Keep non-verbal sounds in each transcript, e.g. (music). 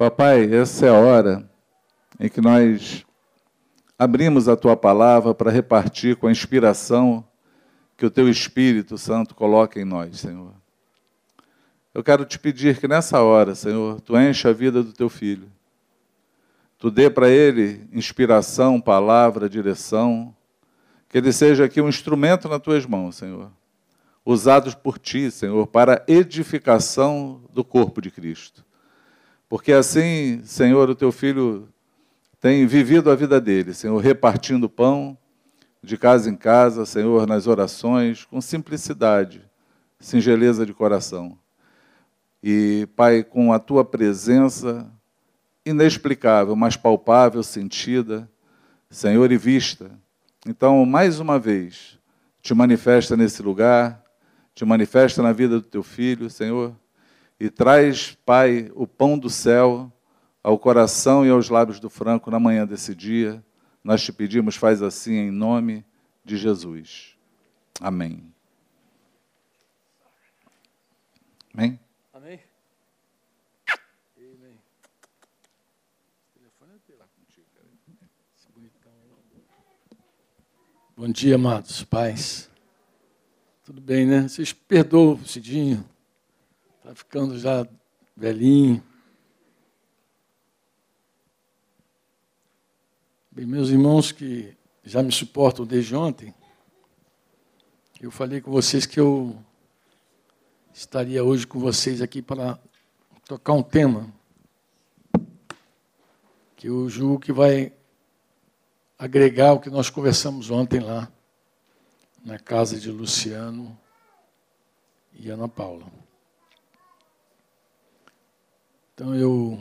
Papai, essa é a hora em que nós abrimos a tua palavra para repartir com a inspiração que o teu Espírito Santo coloca em nós, Senhor. Eu quero te pedir que nessa hora, Senhor, tu enche a vida do teu filho. Tu dê para ele inspiração, palavra, direção. Que ele seja aqui um instrumento nas tuas mãos, Senhor. Usados por ti, Senhor, para edificação do corpo de Cristo. Porque assim, Senhor, o teu filho tem vivido a vida dele, Senhor, repartindo pão de casa em casa, Senhor, nas orações, com simplicidade, singeleza de coração. E, Pai, com a tua presença inexplicável, mas palpável, sentida, Senhor, e vista. Então, mais uma vez, te manifesta nesse lugar, te manifesta na vida do teu filho, Senhor, e traz, Pai, o pão do céu ao coração e aos lábios do Franco na manhã desse dia. Nós te pedimos, faz assim em nome de Jesus. Amém. Amém? Bom dia, amados pais. Tudo bem, né? Vocês perdoam o Cidinho. Está ficando já velhinho. Bem, meus irmãos que já me suportam desde ontem, eu falei com vocês que eu estaria hoje com vocês aqui para tocar um tema que eu julgo que vai agregar o que nós conversamos ontem lá, na casa de Luciano e Ana Paula. Então eu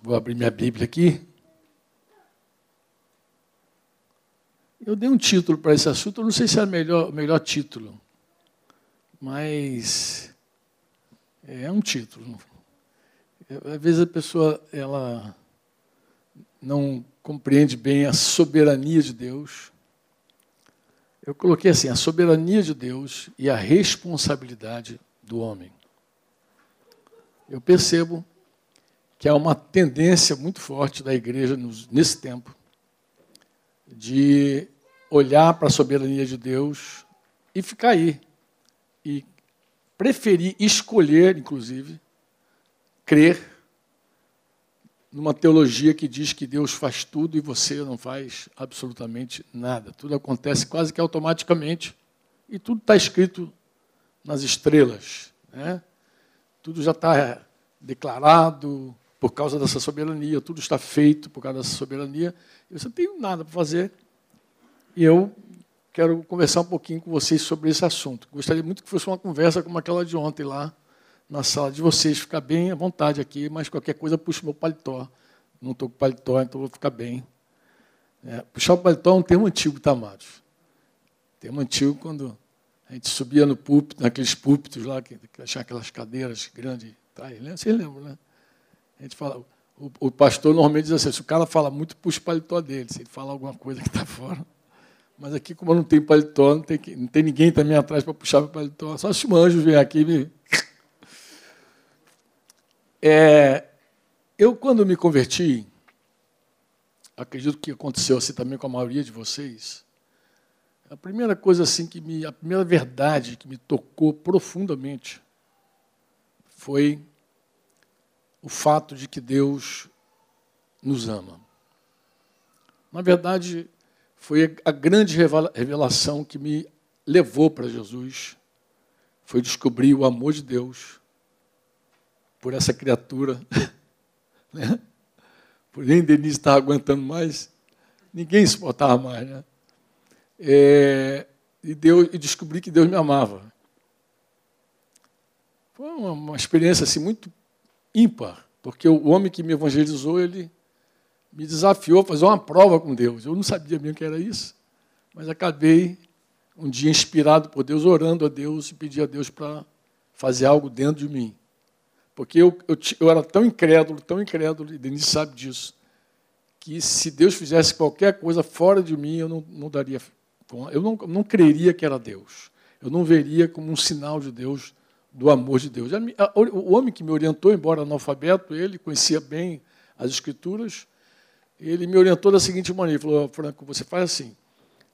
vou abrir minha Bíblia aqui. Eu dei um título para esse assunto, eu não sei se é o melhor, melhor título, mas é um título. Às vezes a pessoa ela não compreende bem a soberania de Deus. Eu coloquei assim: a soberania de Deus e a responsabilidade do homem. Eu percebo que há uma tendência muito forte da igreja nesse tempo de olhar para a soberania de Deus e ficar aí. E preferir escolher, inclusive, crer numa teologia que diz que Deus faz tudo e você não faz absolutamente nada. Tudo acontece quase que automaticamente e tudo está escrito nas estrelas. Né? Tudo já está declarado por causa dessa soberania, tudo está feito por causa dessa soberania. E você não tem nada para fazer. E eu quero conversar um pouquinho com vocês sobre esse assunto. Gostaria muito que fosse uma conversa como aquela de ontem lá na sala de vocês, ficar bem à vontade aqui, mas qualquer coisa puxa meu paletó. Não estou com paletó, então vou ficar bem. É, puxar o paletó é um termo antigo, tá, amados? Termo antigo quando a gente subia no púlpito, naqueles púlpitos lá, que, que tinha aquelas cadeiras grandes. Tá, vocês lembram, né? A gente fala, o, o, pastor normalmente diz assim, se o cara fala muito, puxa o paletó dele, se ele fala alguma coisa que está (laughs) fora. Mas aqui, como eu não tenho paletó, não tem, não tem ninguém também atrás para puxar o paletó. Só se o anjo vier aqui e (laughs) é, eu, quando me converti, acredito que aconteceu assim também com a maioria de vocês, a primeira coisa assim que me, a primeira verdade que me tocou profundamente foi o fato de que Deus nos ama. Na verdade, foi a grande revelação que me levou para Jesus, foi descobrir o amor de Deus por essa criatura. (laughs) Né? Porém, Denise estava aguentando mais, ninguém suportava mais. Né? É, e, Deus, e descobri que Deus me amava. Foi uma, uma experiência assim, muito ímpar, porque o homem que me evangelizou, ele me desafiou a fazer uma prova com Deus. Eu não sabia bem o que era isso, mas acabei um dia inspirado por Deus, orando a Deus e pedi a Deus para fazer algo dentro de mim. Porque eu, eu, eu era tão incrédulo, tão incrédulo, e Denise sabe disso, que se Deus fizesse qualquer coisa fora de mim, eu não, não daria. Eu não, não creria que era Deus. Eu não veria como um sinal de Deus do amor de Deus. O homem que me orientou, embora analfabeto, ele conhecia bem as Escrituras, ele me orientou da seguinte maneira: ele falou, Franco, você faz assim,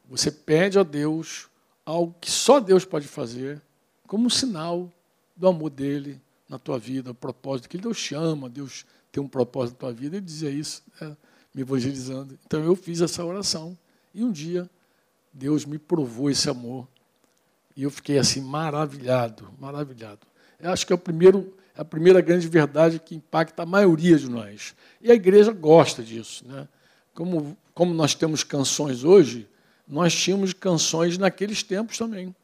você pede a Deus algo que só Deus pode fazer, como um sinal do amor dele na tua vida, o propósito que Deus chama, Deus tem um propósito na tua vida. Ele dizia isso, né, me evangelizando. Então eu fiz essa oração e um dia Deus me provou esse amor e eu fiquei assim maravilhado, maravilhado. Eu acho que é o primeiro, é a primeira grande verdade que impacta a maioria de nós. E a igreja gosta disso, né? Como como nós temos canções hoje, nós tínhamos canções naqueles tempos também,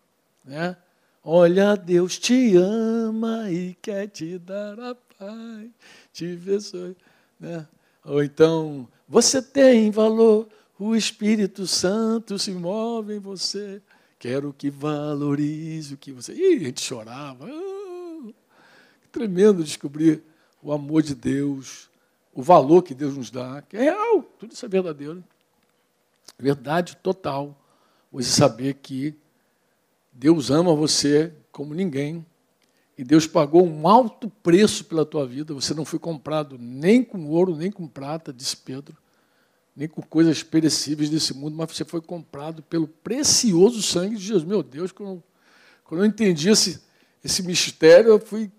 né? Olha, Deus te ama e quer te dar a paz, te abençoe, né? Ou então, você tem valor, o Espírito Santo se move em você. Quero que valorize o que você. Ih, a gente chorava. Ah, tremendo descobrir o amor de Deus, o valor que Deus nos dá, que é real, tudo isso é verdadeiro. Verdade total. Você saber que Deus ama você como ninguém. E Deus pagou um alto preço pela tua vida. Você não foi comprado nem com ouro, nem com prata, disse Pedro, nem com coisas perecíveis desse mundo, mas você foi comprado pelo precioso sangue de Jesus. Meu Deus, quando, quando eu entendi esse, esse mistério, eu fui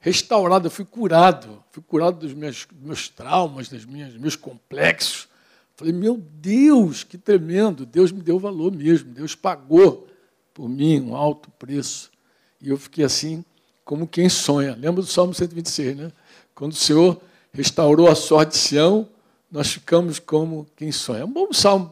restaurado, eu fui curado. Fui curado dos meus, dos meus traumas, das minhas, dos meus complexos. Falei, meu Deus, que tremendo. Deus me deu valor mesmo. Deus pagou por mim um alto preço. E eu fiquei assim, como quem sonha. Lembra do Salmo 126, né? Quando o Senhor restaurou a sorte de Sião, nós ficamos como quem sonha. É um bom salmo,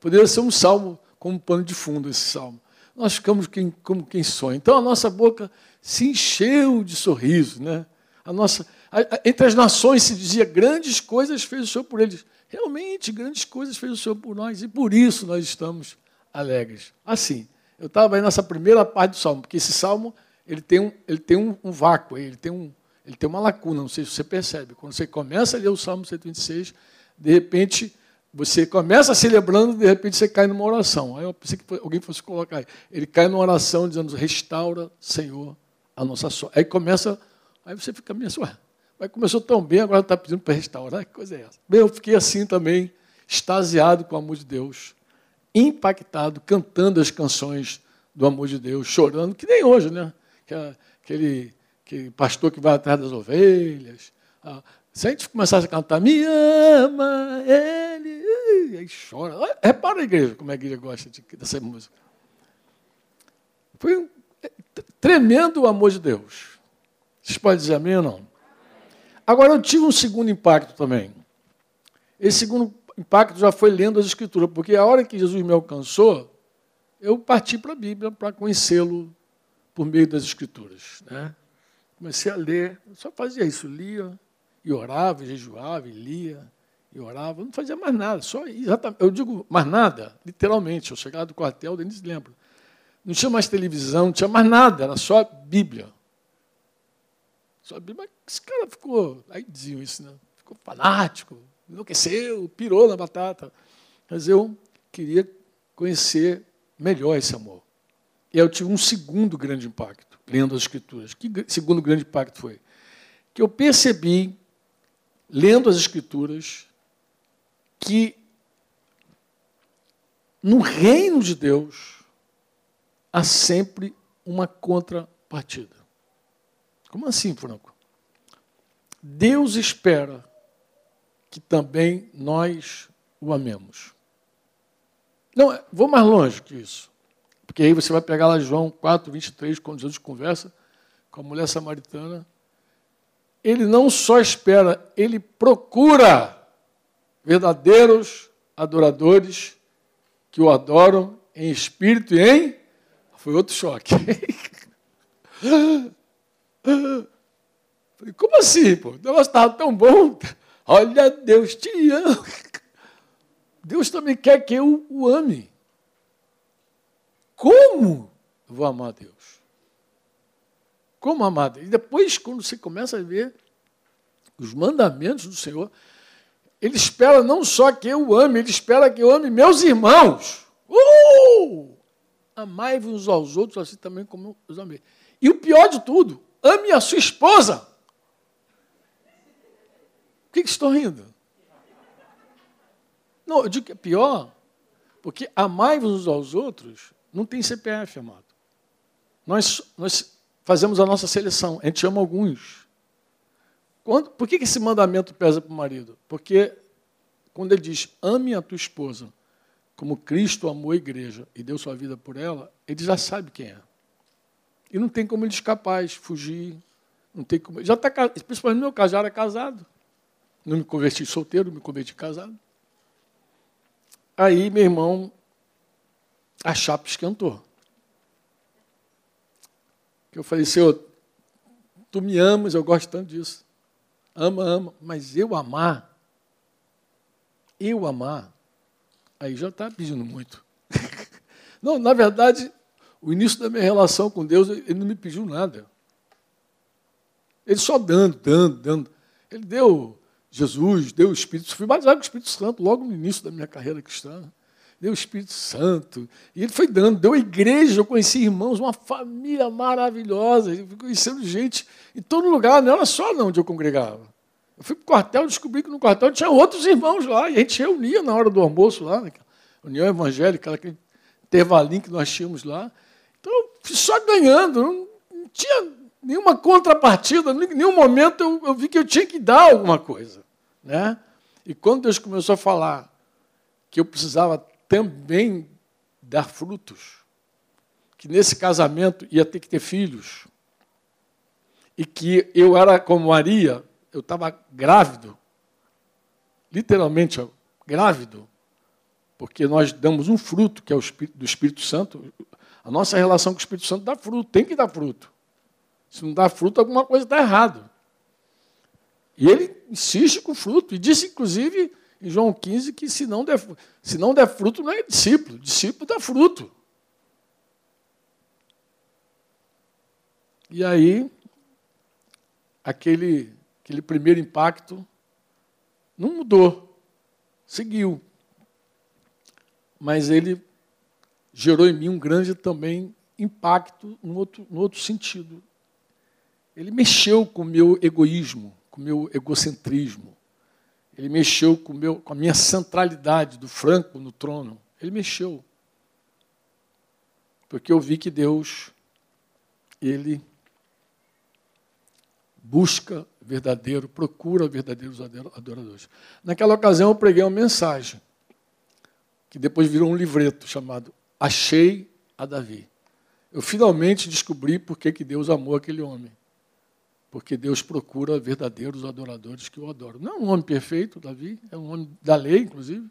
poderia ser um salmo como pano de fundo esse salmo. Nós ficamos quem, como quem sonha. Então a nossa boca se encheu de sorriso, né? A nossa, a, a, entre as nações se dizia grandes coisas fez o Senhor por eles. Realmente, grandes coisas fez o Senhor por nós e por isso nós estamos alegres. Assim, eu estava aí nessa primeira parte do salmo, porque esse salmo ele tem um, ele tem um, um vácuo, ele tem, um, ele tem uma lacuna, não sei se você percebe. Quando você começa a ler o Salmo 126, de repente você começa celebrando, de repente você cai numa oração. Aí eu pensei que alguém fosse colocar aí. Ele cai numa oração dizendo: Restaura, Senhor, a nossa sorte. Aí começa, aí você fica meio assim, mas começou tão bem, agora está pedindo para restaurar. Que coisa é essa? Bem, eu fiquei assim também, extasiado com o amor de Deus impactado, cantando as canções do amor de Deus, chorando, que nem hoje, né? Aquele, aquele pastor que vai atrás das ovelhas. Ah, se a gente começasse a cantar, me ama, ele, aí chora. Repara a igreja, como a igreja gosta de, dessa música. Foi um é, tremendo o amor de Deus. Vocês podem dizer amém ou não? Agora, eu tive um segundo impacto também. Esse segundo impacto já foi lendo as Escrituras, porque a hora que Jesus me alcançou, eu parti para a Bíblia para conhecê-lo por meio das Escrituras. Né? Comecei a ler, só fazia isso, lia e orava, e jejuava, e lia e orava, não fazia mais nada, só exatamente, eu digo mais nada, literalmente, eu chegava do quartel, o Denis lembra. Não tinha mais televisão, não tinha mais nada, era só Bíblia. Só Bíblia, esse cara ficou, aí diziam isso, né? Ficou fanático, enlouqueceu, pirou na batata. Mas eu queria conhecer melhor esse amor. E eu tive um segundo grande impacto, lendo as Escrituras. Que segundo grande impacto foi? Que eu percebi, lendo as Escrituras, que no reino de Deus há sempre uma contrapartida. Como assim, Franco? Deus espera que também nós o amemos. Não, vou mais longe que isso. Porque aí você vai pegar lá João 4, 23, quando Jesus conversa com a mulher samaritana. Ele não só espera, ele procura verdadeiros adoradores que o adoram em espírito e em. Foi outro choque. (laughs) Falei, como assim, pô? O negócio estava tão bom. Olha, Deus te ama. (laughs) Deus também quer que eu o ame. Como vou amar Deus? Como amar Deus? E depois, quando você começa a ver os mandamentos do Senhor, ele espera não só que eu ame, ele espera que eu ame meus irmãos. Uh! Amai-vos uns aos outros, assim também como eu os amei. E o pior de tudo, ame a sua esposa. Por que, que rindo? Não, eu digo que é pior, porque amai-vos uns aos outros não tem CPF, amado. Nós, nós fazemos a nossa seleção, a gente ama alguns. Quando, por que, que esse mandamento pesa para o marido? Porque quando ele diz, ame a tua esposa, como Cristo amou a igreja e deu sua vida por ela, ele já sabe quem é. E não tem como ele escapar, fugir. Não tem como. Já está principalmente no meu caso, já era casado. Não me converti solteiro, me converti casado. Aí, meu irmão, a chapa esquentou. Eu falei, Senhor, tu me amas, eu gosto tanto disso. Ama, ama, mas eu amar, eu amar, aí já está pedindo muito. (laughs) não, na verdade, o início da minha relação com Deus, ele não me pediu nada. Ele só dando, dando, dando. Ele deu Jesus, deu o Espírito. Fui batizado com o Espírito Santo logo no início da minha carreira cristã. Deu o Espírito Santo. E ele foi dando, deu a igreja, eu conheci irmãos, uma família maravilhosa. Eu conhecendo gente em todo lugar, não era só onde eu congregava. Eu fui para o quartel descobri que no quartel tinha outros irmãos lá, e a gente reunia na hora do almoço lá, né? União Evangélica, aquele intervalinho que nós tínhamos lá. Então, fui só ganhando, não, não tinha nenhuma contrapartida, em nenhum momento eu, eu vi que eu tinha que dar alguma coisa. Né? E quando Deus começou a falar que eu precisava também dar frutos, que nesse casamento ia ter que ter filhos, e que eu era como Maria, eu estava grávido, literalmente grávido, porque nós damos um fruto, que é o Espírito, do Espírito Santo. A nossa relação com o Espírito Santo dá fruto, tem que dar fruto. Se não dá fruto, alguma coisa está errado. E ele insiste com o fruto. E disse, inclusive, em João 15, que se não der, se não der fruto, não é discípulo. Discípulo dá fruto. E aí, aquele, aquele primeiro impacto não mudou, seguiu. Mas ele gerou em mim um grande também impacto no outro, no outro sentido. Ele mexeu com o meu egoísmo com o meu egocentrismo. Ele mexeu com, meu, com a minha centralidade do Franco no trono. Ele mexeu. Porque eu vi que Deus, Ele busca verdadeiro, procura verdadeiros adoradores. Naquela ocasião eu preguei uma mensagem, que depois virou um livreto chamado Achei a Davi. Eu finalmente descobri por que Deus amou aquele homem porque Deus procura verdadeiros adoradores que o adoram. Não é um homem perfeito, Davi, é um homem da lei, inclusive,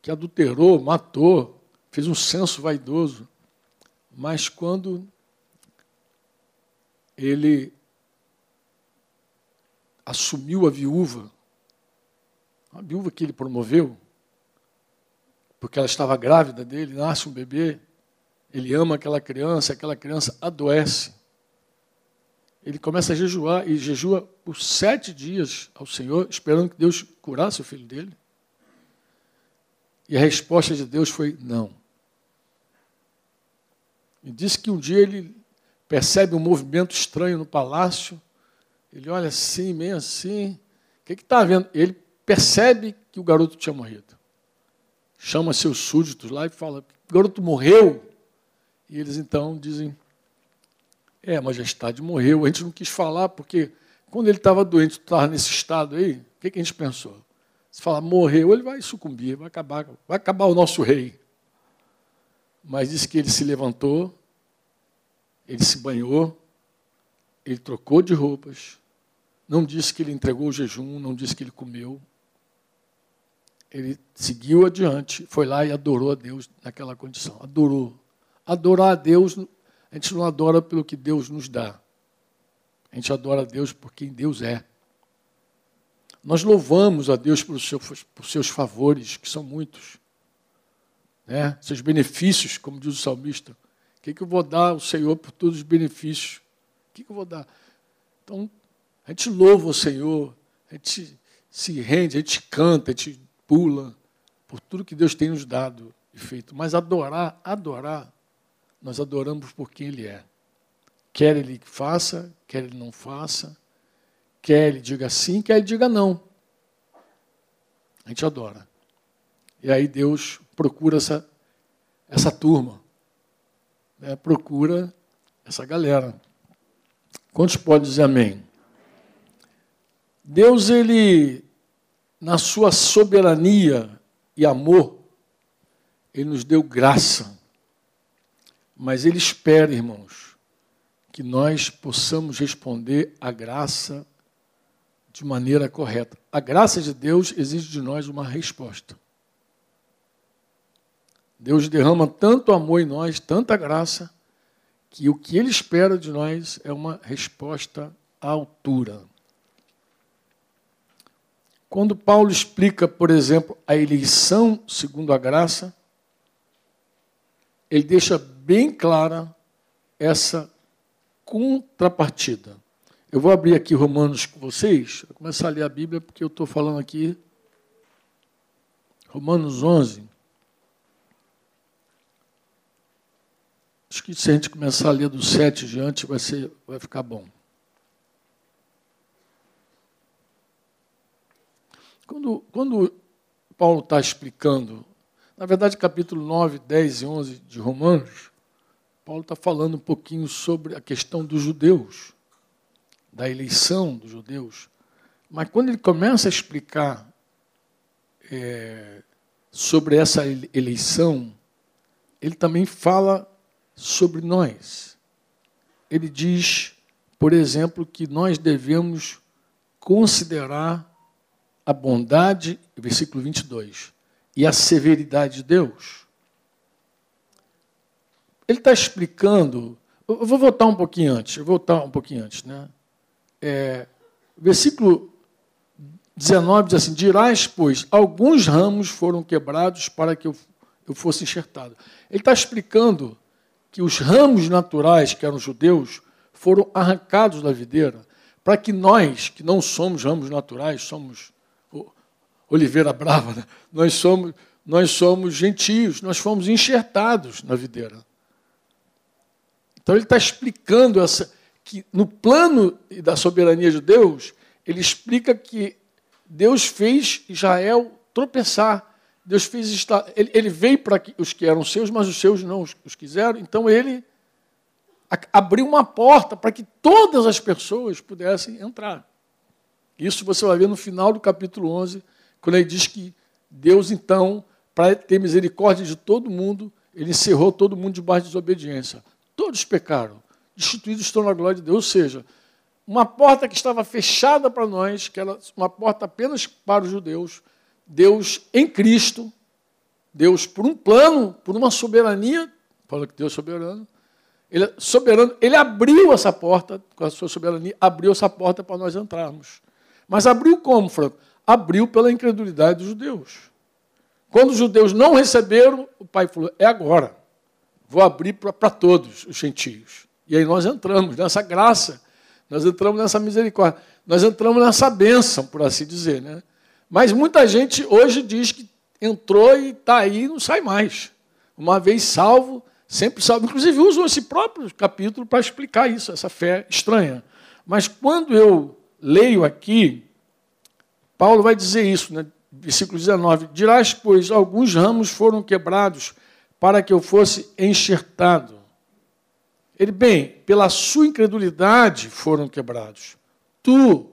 que adulterou, matou, fez um senso vaidoso. Mas quando ele assumiu a viúva, a viúva que ele promoveu, porque ela estava grávida dele, nasce um bebê, ele ama aquela criança, aquela criança adoece ele começa a jejuar e jejua por sete dias ao Senhor, esperando que Deus curasse o filho dele. E a resposta de Deus foi não. E disse que um dia ele percebe um movimento estranho no palácio. Ele olha assim, meio assim. O que está vendo? Ele percebe que o garoto tinha morrido. Chama seus súditos lá e fala: o garoto morreu. E eles então dizem: é, a majestade morreu. A gente não quis falar porque quando ele estava doente, estava nesse estado aí, o que, que a gente pensou? Se falar morreu, ele vai sucumbir, vai acabar, vai acabar o nosso rei. Mas disse que ele se levantou, ele se banhou, ele trocou de roupas, não disse que ele entregou o jejum, não disse que ele comeu. Ele seguiu adiante, foi lá e adorou a Deus naquela condição. Adorou. Adorar a Deus a gente não adora pelo que Deus nos dá. A gente adora a Deus por quem Deus é. Nós louvamos a Deus por seus, por seus favores, que são muitos. Né? Seus benefícios, como diz o salmista. O que, que eu vou dar ao Senhor por todos os benefícios? O que, que eu vou dar? Então, a gente louva o Senhor, a gente se rende, a gente canta, a gente pula por tudo que Deus tem nos dado e feito. Mas adorar, adorar nós adoramos por quem Ele é. Quer ele faça, quer ele não faça, quer ele diga sim, quer ele diga não. A gente adora. E aí Deus procura essa, essa turma, né? procura essa galera. Quantos podem dizer amém? Deus, ele, na sua soberania e amor, ele nos deu graça. Mas ele espera, irmãos, que nós possamos responder à graça de maneira correta. A graça de Deus exige de nós uma resposta. Deus derrama tanto amor em nós, tanta graça, que o que Ele espera de nós é uma resposta à altura. Quando Paulo explica, por exemplo, a eleição segundo a graça, ele deixa bem clara essa contrapartida. Eu vou abrir aqui Romanos com vocês, vou começar a ler a Bíblia, porque eu estou falando aqui. Romanos 11. Acho que se a gente começar a ler do 7 diante, vai, ser, vai ficar bom. Quando, quando Paulo está explicando, na verdade, capítulo 9, 10 e 11 de Romanos, Paulo está falando um pouquinho sobre a questão dos judeus da eleição dos judeus. Mas quando ele começa a explicar é, sobre essa eleição, ele também fala sobre nós. Ele diz, por exemplo, que nós devemos considerar a bondade, versículo 22, e a severidade de Deus. Ele está explicando. Eu vou voltar um pouquinho antes, eu vou voltar um pouquinho antes, né? é, versículo 19 diz assim: Dirás, pois, alguns ramos foram quebrados para que eu, eu fosse enxertado. Ele está explicando que os ramos naturais, que eram judeus, foram arrancados da videira, para que nós, que não somos ramos naturais, somos oliveira brava, né? nós, somos, nós somos gentios, nós fomos enxertados na videira. Então ele está explicando essa, que no plano da soberania de Deus, ele explica que Deus fez Israel tropeçar. Deus fez ele, ele veio para os que eram seus, mas os seus não os, os quiseram. Então ele abriu uma porta para que todas as pessoas pudessem entrar. Isso você vai ver no final do capítulo 11, quando ele diz que Deus, então, para ter misericórdia de todo mundo, ele encerrou todo mundo debaixo de desobediência. Todos pecaram destituídos estão na glória de Deus. Ou seja, uma porta que estava fechada para nós, que era uma porta apenas para os judeus, Deus em Cristo, Deus por um plano, por uma soberania, fala que Deus é soberano, ele é soberano, ele abriu essa porta, com a sua soberania, abriu essa porta para nós entrarmos. Mas abriu como, Franco? Abriu pela incredulidade dos judeus. Quando os judeus não receberam, o pai falou: é agora. Vou abrir para todos os gentios. E aí nós entramos nessa graça, nós entramos nessa misericórdia, nós entramos nessa bênção, por assim dizer. Né? Mas muita gente hoje diz que entrou e está aí e não sai mais. Uma vez salvo, sempre salvo. Inclusive usam esse próprio capítulo para explicar isso, essa fé estranha. Mas quando eu leio aqui, Paulo vai dizer isso, né? versículo 19: Dirás, pois, alguns ramos foram quebrados para que eu fosse enxertado. Ele, bem, pela sua incredulidade foram quebrados. Tu,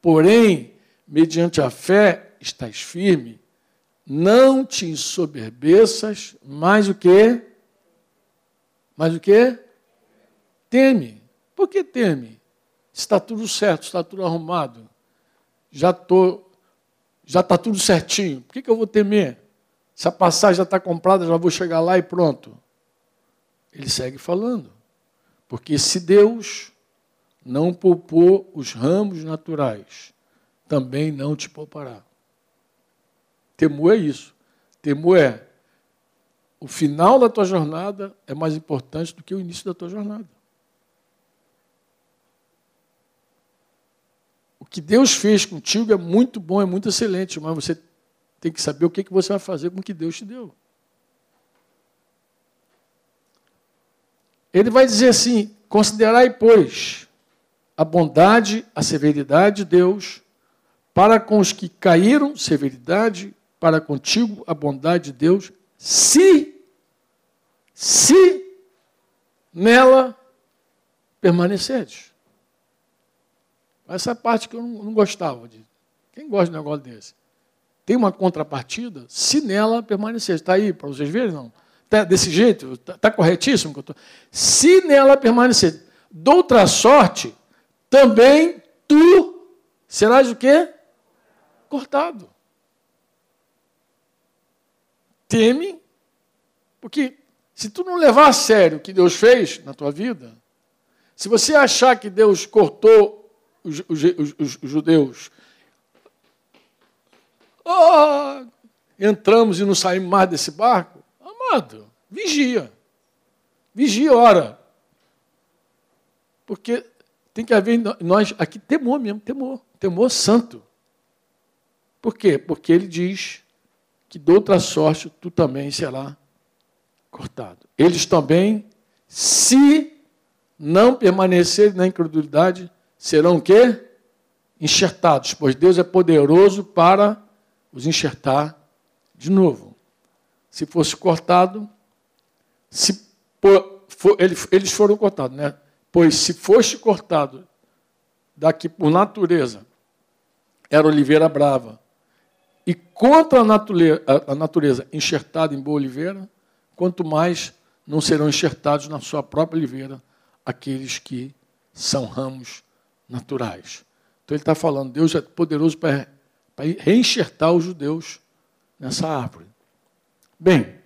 porém, mediante a fé, estás firme. Não te ensoberbeças, mais o que? Mais o que? Teme. Por que teme? Está tudo certo, está tudo arrumado. Já tô, já está tudo certinho. Por que, que eu vou temer? Se a passagem já está comprada, já vou chegar lá e pronto. Ele segue falando. Porque se Deus não poupou os ramos naturais, também não te poupará. Temor é isso. Temor é o final da tua jornada é mais importante do que o início da tua jornada. O que Deus fez contigo é muito bom, é muito excelente, mas você tem que saber o que você vai fazer com o que Deus te deu. Ele vai dizer assim: Considerai, pois, a bondade, a severidade de Deus, para com os que caíram, severidade, para contigo a bondade de Deus, se, se nela permaneceres. Essa parte que eu não, não gostava de. Quem gosta de um negócio desse? Tem uma contrapartida, se nela permanecer. Está aí para vocês verem, não? Tá desse jeito? Está tá corretíssimo? Que eu tô... Se nela permanecer. Doutra sorte, também tu serás o quê? Cortado. Teme, porque se tu não levar a sério o que Deus fez na tua vida, se você achar que Deus cortou os, os, os, os judeus, oh, entramos e não saímos mais desse barco, amado, vigia. Vigia, ora. Porque tem que haver nós aqui temor mesmo, temor, temor santo. Por quê? Porque ele diz que de outra sorte tu também será cortado. Eles também, se não permanecerem na incredulidade, serão o quê? Enxertados, pois Deus é poderoso para os enxertar de novo. Se fosse cortado, se por, for, eles foram cortados, né? Pois se fosse cortado daqui por natureza, era oliveira brava, e contra a natureza, a natureza enxertada em boa oliveira, quanto mais não serão enxertados na sua própria oliveira aqueles que são ramos naturais. Então ele está falando, Deus é poderoso para, para reenxertar os judeus nessa árvore. Bem,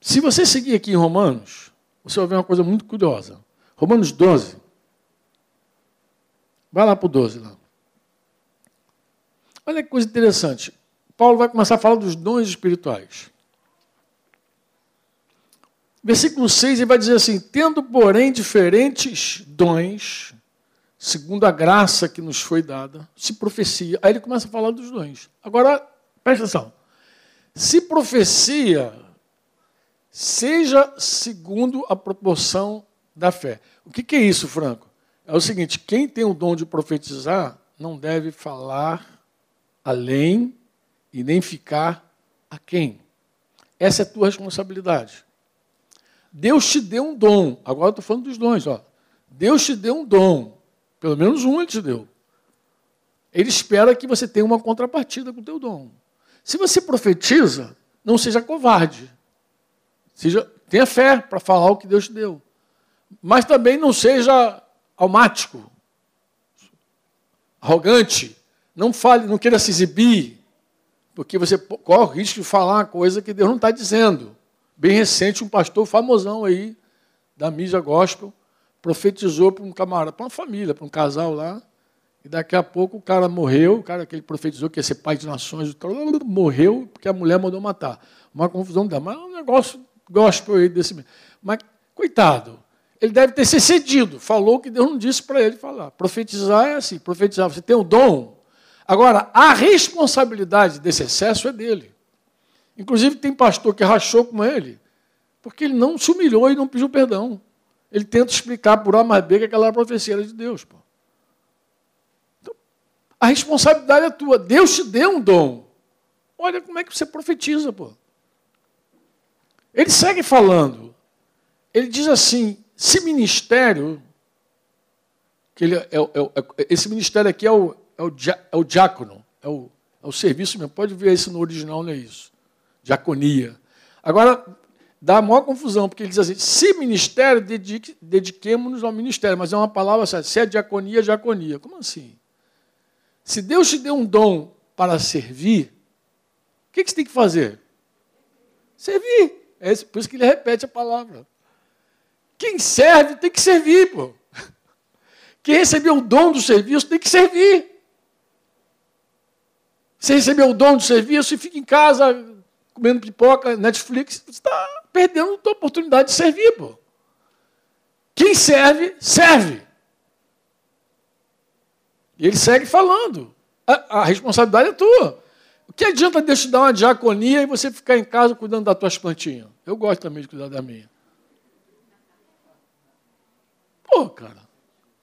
se você seguir aqui em Romanos, você vai ver uma coisa muito curiosa. Romanos 12. Vai lá para o 12 lá. Olha que coisa interessante. Paulo vai começar a falar dos dons espirituais. Versículo 6, ele vai dizer assim: Tendo, porém, diferentes dons, segundo a graça que nos foi dada, se profecia. Aí ele começa a falar dos dons. Agora, presta atenção. Se profecia, seja segundo a proporção da fé. O que, que é isso, Franco? É o seguinte: quem tem o dom de profetizar não deve falar além e nem ficar a quem. Essa é a tua responsabilidade. Deus te deu um dom. Agora eu estou falando dos dons. Ó. Deus te deu um dom. Pelo menos um ele te deu. Ele espera que você tenha uma contrapartida com o teu dom. Se você profetiza, não seja covarde. Seja, tenha fé para falar o que Deus te deu. Mas também não seja almático, arrogante. Não fale, não queira se exibir, porque você corre o risco de falar uma coisa que Deus não está dizendo. Bem recente, um pastor famosão aí, da mídia gospel, profetizou para um camarada, para uma família, para um casal lá, e daqui a pouco o cara morreu, o cara que ele profetizou que ia ser pai de nações, morreu porque a mulher mandou matar. Uma confusão dela, mas é um negócio gospel aí desse. Mas, coitado, ele deve ter se cedido, falou o que Deus não disse para ele falar. Profetizar é assim, profetizar, você tem o dom, Agora, a responsabilidade desse excesso é dele. Inclusive, tem pastor que rachou com ele, porque ele não se humilhou e não pediu perdão. Ele tenta explicar por A mais B que aquela profecia era de Deus. Pô. Então, a responsabilidade é tua. Deus te deu um dom. Olha como é que você profetiza. Pô. Ele segue falando. Ele diz assim: se ministério, que ele é, é, é, esse ministério aqui é o, é o, é o diácono, é o, é o serviço mesmo. Pode ver isso no original, não é isso. Diaconia. Agora, dá a maior confusão, porque ele diz assim: se ministério, dedique, dediquemos-nos ao ministério. Mas é uma palavra assim, se é diaconia, diaconia. Como assim? Se Deus te deu um dom para servir, o que, que você tem que fazer? Servir. É por isso que ele repete a palavra. Quem serve tem que servir, pô. (laughs) Quem recebeu o dom do serviço tem que servir. Você recebeu o dom do serviço e fica em casa comendo pipoca, Netflix, você está perdendo a tua oportunidade de servir, pô. Quem serve, serve. E ele segue falando. A, a, responsabilidade é tua. O que adianta Deus te dar uma diaconia e você ficar em casa cuidando das tuas plantinhas? Eu gosto também de cuidar da minha. Pô, cara.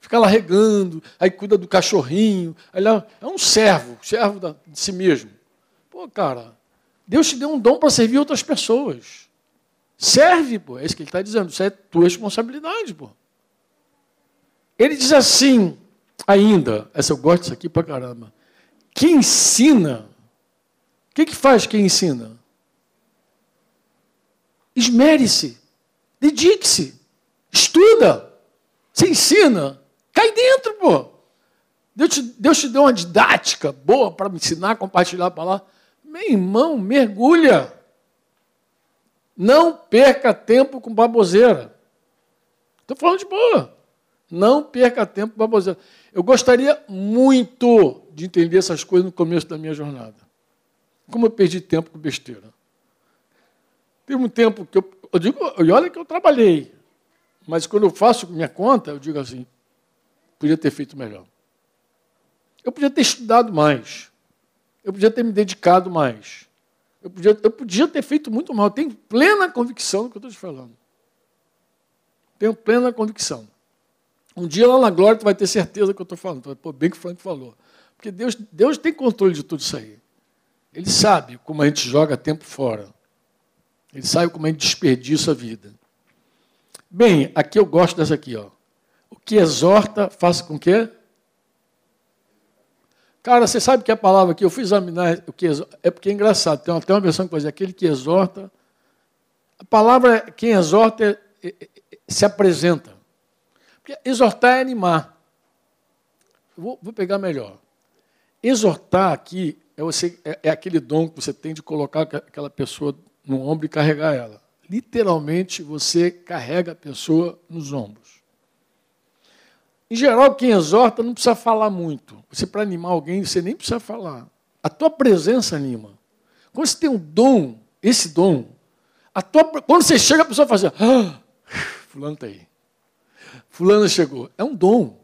Fica lá regando, aí cuida do cachorrinho. Aí lá, é um servo, servo de si mesmo. Pô, cara, Deus te deu um dom para servir outras pessoas. Serve, pô. É isso que ele está dizendo. Isso é tua responsabilidade, pô. Ele diz assim, ainda, essa eu gosto disso aqui pra caramba. Quem ensina, o que, que faz quem ensina? Esmere-se, dedique-se, estuda, se ensina, cai dentro, pô. Deus te, Deus te deu uma didática boa para me ensinar, compartilhar a palavra. Meu irmão, mergulha. Não perca tempo com baboseira. Estou falando de boa. Não perca tempo com baboseira. Eu gostaria muito de entender essas coisas no começo da minha jornada. Como eu perdi tempo com besteira. Teve um tempo que eu, eu digo, e olha que eu trabalhei, mas quando eu faço minha conta, eu digo assim, podia ter feito melhor. Eu podia ter estudado mais. Eu podia ter me dedicado mais. Eu podia, eu podia ter feito muito mal. Eu tenho plena convicção do que eu estou te falando. Tenho plena convicção. Um dia lá na glória tu vai ter certeza do que eu estou falando. Tu Pô, bem que o Frank falou. Porque Deus, Deus tem controle de tudo isso aí. Ele sabe como a gente joga tempo fora. Ele sabe como a gente desperdiça a vida. Bem, aqui eu gosto dessa aqui, ó. O que exorta, faça com que? Cara, você sabe que a palavra aqui, eu fui examinar o que é porque é engraçado, tem até uma versão que dizer aquele que exorta. A palavra quem exorta é, é, é, se apresenta. Porque exortar é animar. Vou, vou, pegar melhor. Exortar aqui é, você, é aquele dom que você tem de colocar aquela pessoa no ombro e carregar ela. Literalmente, você carrega a pessoa nos ombros. Em geral, quem exorta não precisa falar muito. Você, para animar alguém, você nem precisa falar. A tua presença anima. Quando você tem um dom, esse dom, a tua, quando você chega, a pessoa faz assim, ah, fulano está aí. Fulano chegou. É um dom.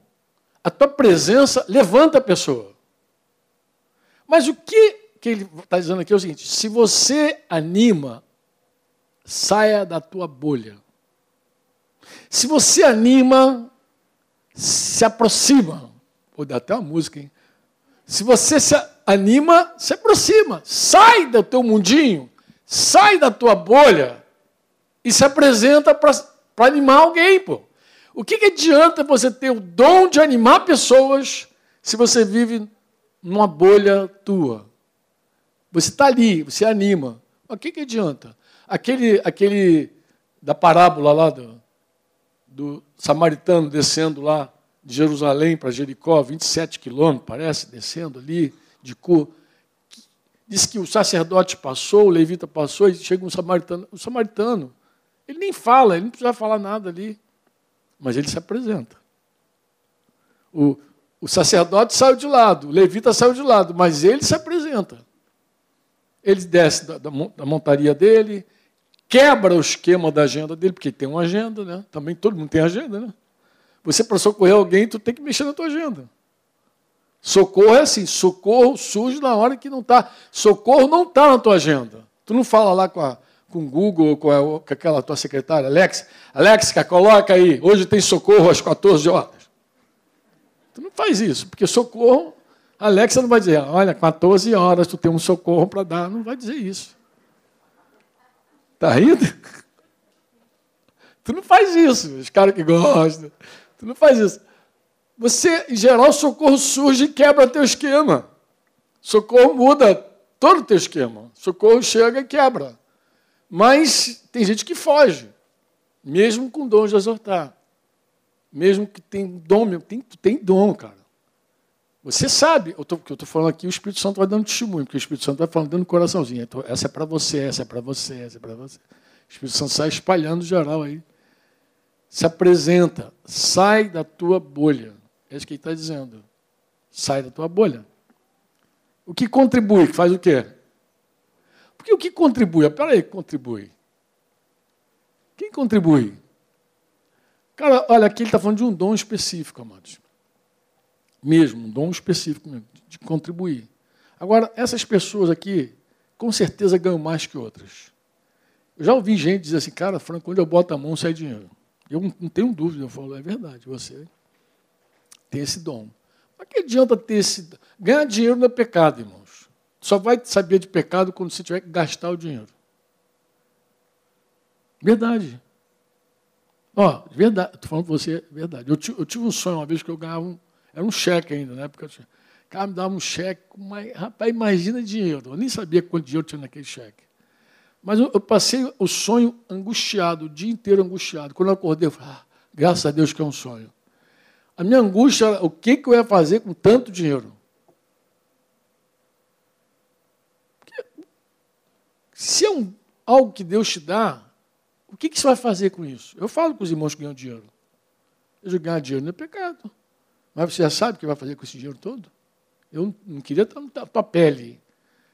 A tua presença levanta a pessoa. Mas o que, que ele está dizendo aqui é o seguinte: se você anima, saia da tua bolha. Se você anima, se aproxima. Vou dar até uma música, hein? Se você se anima, se aproxima. Sai do teu mundinho, sai da tua bolha e se apresenta para animar alguém, pô. O que, que adianta você ter o dom de animar pessoas se você vive numa bolha tua? Você está ali, você anima. O que, que adianta? Aquele, aquele da parábola lá do, do samaritano descendo lá de Jerusalém para Jericó, 27 quilômetros, parece, descendo ali, de Cu. Diz que o sacerdote passou, o levita passou, e chega um samaritano. O samaritano, ele nem fala, ele não precisa falar nada ali, mas ele se apresenta. O, o sacerdote saiu de lado, o levita saiu de lado, mas ele se apresenta. Ele desce da, da, da montaria dele, quebra o esquema da agenda dele, porque tem uma agenda, né? Também todo mundo tem agenda, né? Você, para socorrer alguém, tu tem que mexer na tua agenda. Socorro é assim, socorro surge na hora que não está. Socorro não está na tua agenda. Tu não fala lá com, a, com o Google ou com, a, com aquela tua secretária, Alex, Alexa, coloca aí, hoje tem socorro às 14 horas. Tu não faz isso, porque socorro, Alexa não vai dizer, olha, 14 horas tu tem um socorro para dar, não vai dizer isso. Tá rindo? Tu não faz isso, os caras que gostam. Tu não faz isso. Você, em geral, socorro surge e quebra teu esquema. Socorro muda todo o teu esquema. Socorro chega e quebra. Mas tem gente que foge, mesmo com dom de exortar. Mesmo que tem dom, tem, tem dom, cara. Você sabe, o que eu estou falando aqui, o Espírito Santo vai dando testemunho, porque o Espírito Santo vai falando dentro do coraçãozinho. Então, essa é para você, essa é para você, essa é para você. O Espírito Santo sai espalhando geral aí se apresenta, sai da tua bolha. É isso que ele está dizendo. Sai da tua bolha. O que contribui? Faz o quê? Porque o que contribui? Espera aí, contribui. Quem contribui? Cara, olha, aqui ele está falando de um dom específico, amados. Mesmo, um dom específico mesmo, de contribuir. Agora, essas pessoas aqui, com certeza ganham mais que outras. Eu já ouvi gente dizer assim, cara, Franco, quando eu boto a mão, sai dinheiro. Eu não tenho dúvida, eu falo, é verdade, você tem esse dom. Mas que adianta ter esse. Ganhar dinheiro não é pecado, irmãos. Só vai saber de pecado quando você tiver que gastar o dinheiro. Verdade. Ó, verdade, estou falando para você, verdade. Eu, eu, tive um sonho uma vez que eu ganhava um. Era um cheque ainda, né? Porque o cara me dava um cheque, mas, rapaz, imagina dinheiro. Eu nem sabia quanto dinheiro tinha naquele cheque. Mas eu, eu, passei o sonho angustiado, o dia inteiro angustiado. Quando eu acordei, eu falei, ah, graças a Deus que é um sonho. A minha angústia era o que, que eu ia fazer com tanto dinheiro. Se é um, algo que Deus te dá, o que, que você vai fazer com isso? Eu falo com os irmãos que ganham dinheiro. Eu ganhar dinheiro não é pecado. Mas você já sabe o que vai fazer com esse dinheiro todo? Eu não queria estar na tua pele.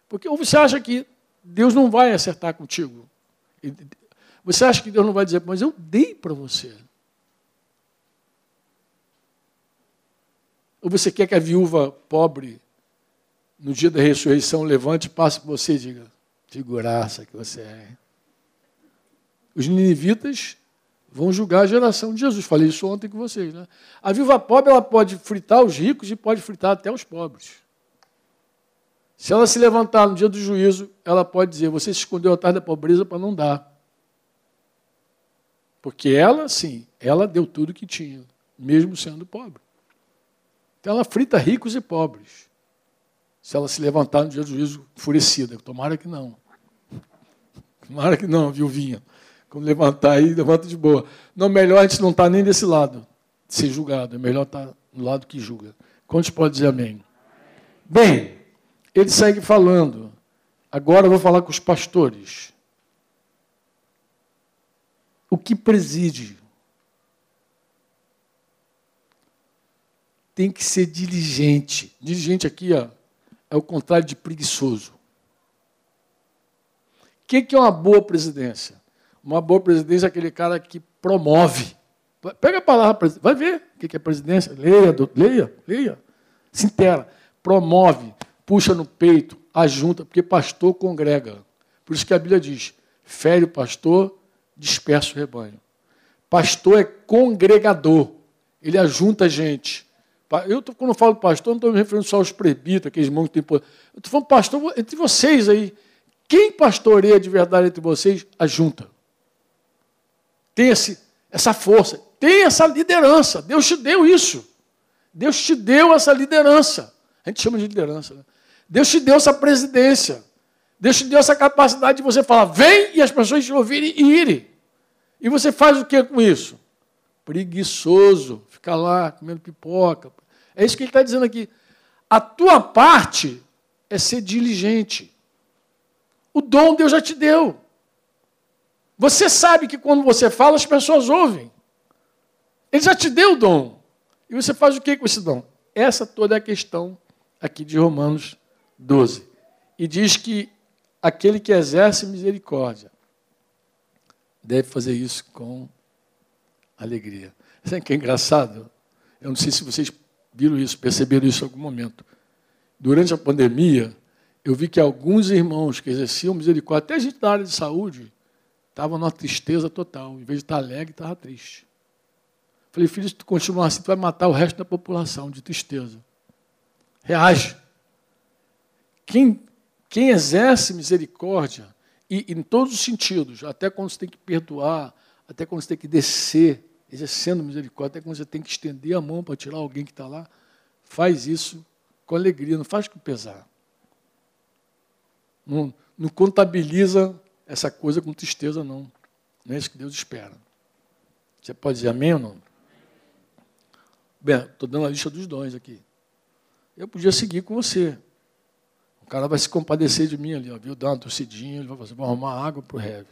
Porque ou você acha que Deus não vai acertar contigo. Você acha que Deus não vai dizer, mas eu dei para você. Ou você quer que a viúva pobre, no dia da ressurreição, levante passe por você e diga, figuraça que você é. Os ninivitas vão julgar a geração de Jesus. Falei isso ontem com vocês. Né? A viúva pobre ela pode fritar os ricos e pode fritar até os pobres. Se ela se levantar no dia do juízo, ela pode dizer: Você se escondeu atrás da pobreza para não dar. Porque ela, sim, ela deu tudo que tinha, mesmo sendo pobre. Então ela frita ricos e pobres. Se ela se levantar no dia do juízo enfurecida. Tomara que não. (laughs) Tomara que não, viuvinha. Quando levantar aí, levanta de boa. Não, melhor a gente não estar tá nem desse lado, de ser julgado. É melhor estar tá no lado que julga. Quantos pode dizer amém? Bem, ele segue falando. Agora eu vou falar com os pastores. O que preside tem que ser diligente. Diligente aqui ó, é o contrário de preguiçoso. O que é uma boa presidência? Uma boa presidência é aquele cara que promove. Pega a palavra, vai ver o que é presidência. Leia, leia, leia. Se intera. Promove, puxa no peito, ajunta, porque pastor congrega. Por isso que a Bíblia diz: fere o pastor, dispersa o rebanho. Pastor é congregador. Ele ajunta gente. Eu, quando eu falo pastor, não estou me referindo só aos presbíteros, aqueles irmãos que têm poder. Eu estou falando pastor entre vocês aí. Quem pastoreia de verdade entre vocês, ajunta tem esse, essa força, tem essa liderança. Deus te deu isso. Deus te deu essa liderança. A gente chama de liderança. Né? Deus te deu essa presidência. Deus te deu essa capacidade de você falar, vem e as pessoas te ouvirem e irem. E você faz o que com isso? Preguiçoso, fica lá comendo pipoca. É isso que ele está dizendo aqui. A tua parte é ser diligente. O dom Deus já te deu. Você sabe que quando você fala, as pessoas ouvem. Ele já te deu o dom. E você faz o que com esse dom? Essa toda é a questão aqui de Romanos 12. E diz que aquele que exerce misericórdia deve fazer isso com alegria. Sabe que é engraçado? Eu não sei se vocês viram isso, perceberam isso em algum momento. Durante a pandemia, eu vi que alguns irmãos que exerciam misericórdia, até gente da área de saúde, Estava numa tristeza total. Em vez de estar alegre, estava triste. Falei, filho, se tu continuar assim, tu vai matar o resto da população de tristeza. Reage. Quem, quem exerce misericórdia, e em todos os sentidos, até quando você tem que perdoar, até quando você tem que descer, exercendo misericórdia, até quando você tem que estender a mão para tirar alguém que está lá, faz isso com alegria, não faz com pesar. Não, não contabiliza essa coisa com tristeza, não. Não é isso que Deus espera. Você pode dizer amém ou não? Bem, estou dando a lista dos dons aqui. Eu podia seguir com você. O cara vai se compadecer de mim ali, ó, viu? Dar uma torcidinha, ele vai fazer, vou arrumar água para o Heavy.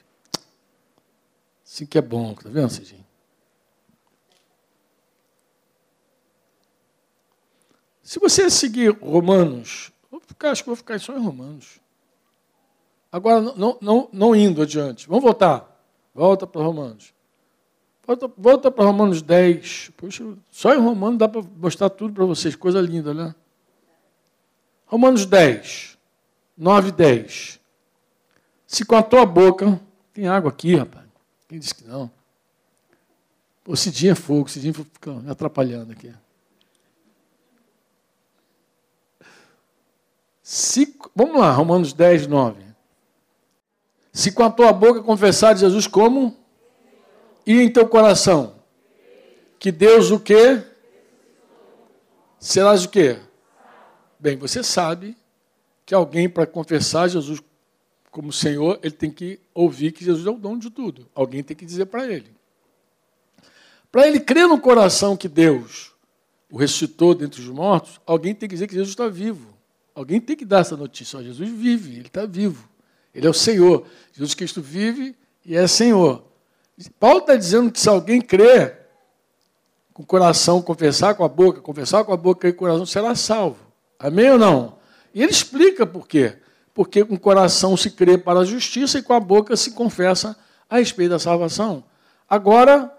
Assim que é bom, tá vendo, Cidinho? Se você seguir Romanos, vou ficar, acho que vou ficar só em Romanos. Agora, não, não, não indo adiante. Vamos voltar. Volta para Romanos. Volta, volta para Romanos 10. Puxa, só em Romanos dá para mostrar tudo para vocês. Coisa linda, né? Romanos 10. 9 e 10. Se com a tua boca. Tem água aqui, rapaz. Quem disse que não? O Cidinho é fogo, o Cidinho fica me atrapalhando aqui. Se, vamos lá, Romanos 10, 9. Se com a tua boca confessar Jesus como? E em teu coração? Que Deus o quê? Serás o quê? Bem, você sabe que alguém para confessar Jesus como Senhor, ele tem que ouvir que Jesus é o dono de tudo. Alguém tem que dizer para ele. Para ele crer no coração que Deus o ressuscitou dentre os mortos, alguém tem que dizer que Jesus está vivo. Alguém tem que dar essa notícia. Jesus vive, ele está vivo. Ele é o Senhor. Jesus Cristo vive e é Senhor. Paulo está dizendo que se alguém crer, com o coração confessar com a boca, confessar com a boca e o coração, será salvo. Amém ou não? E ele explica por quê. Porque com o coração se crê para a justiça e com a boca se confessa a respeito da salvação. Agora,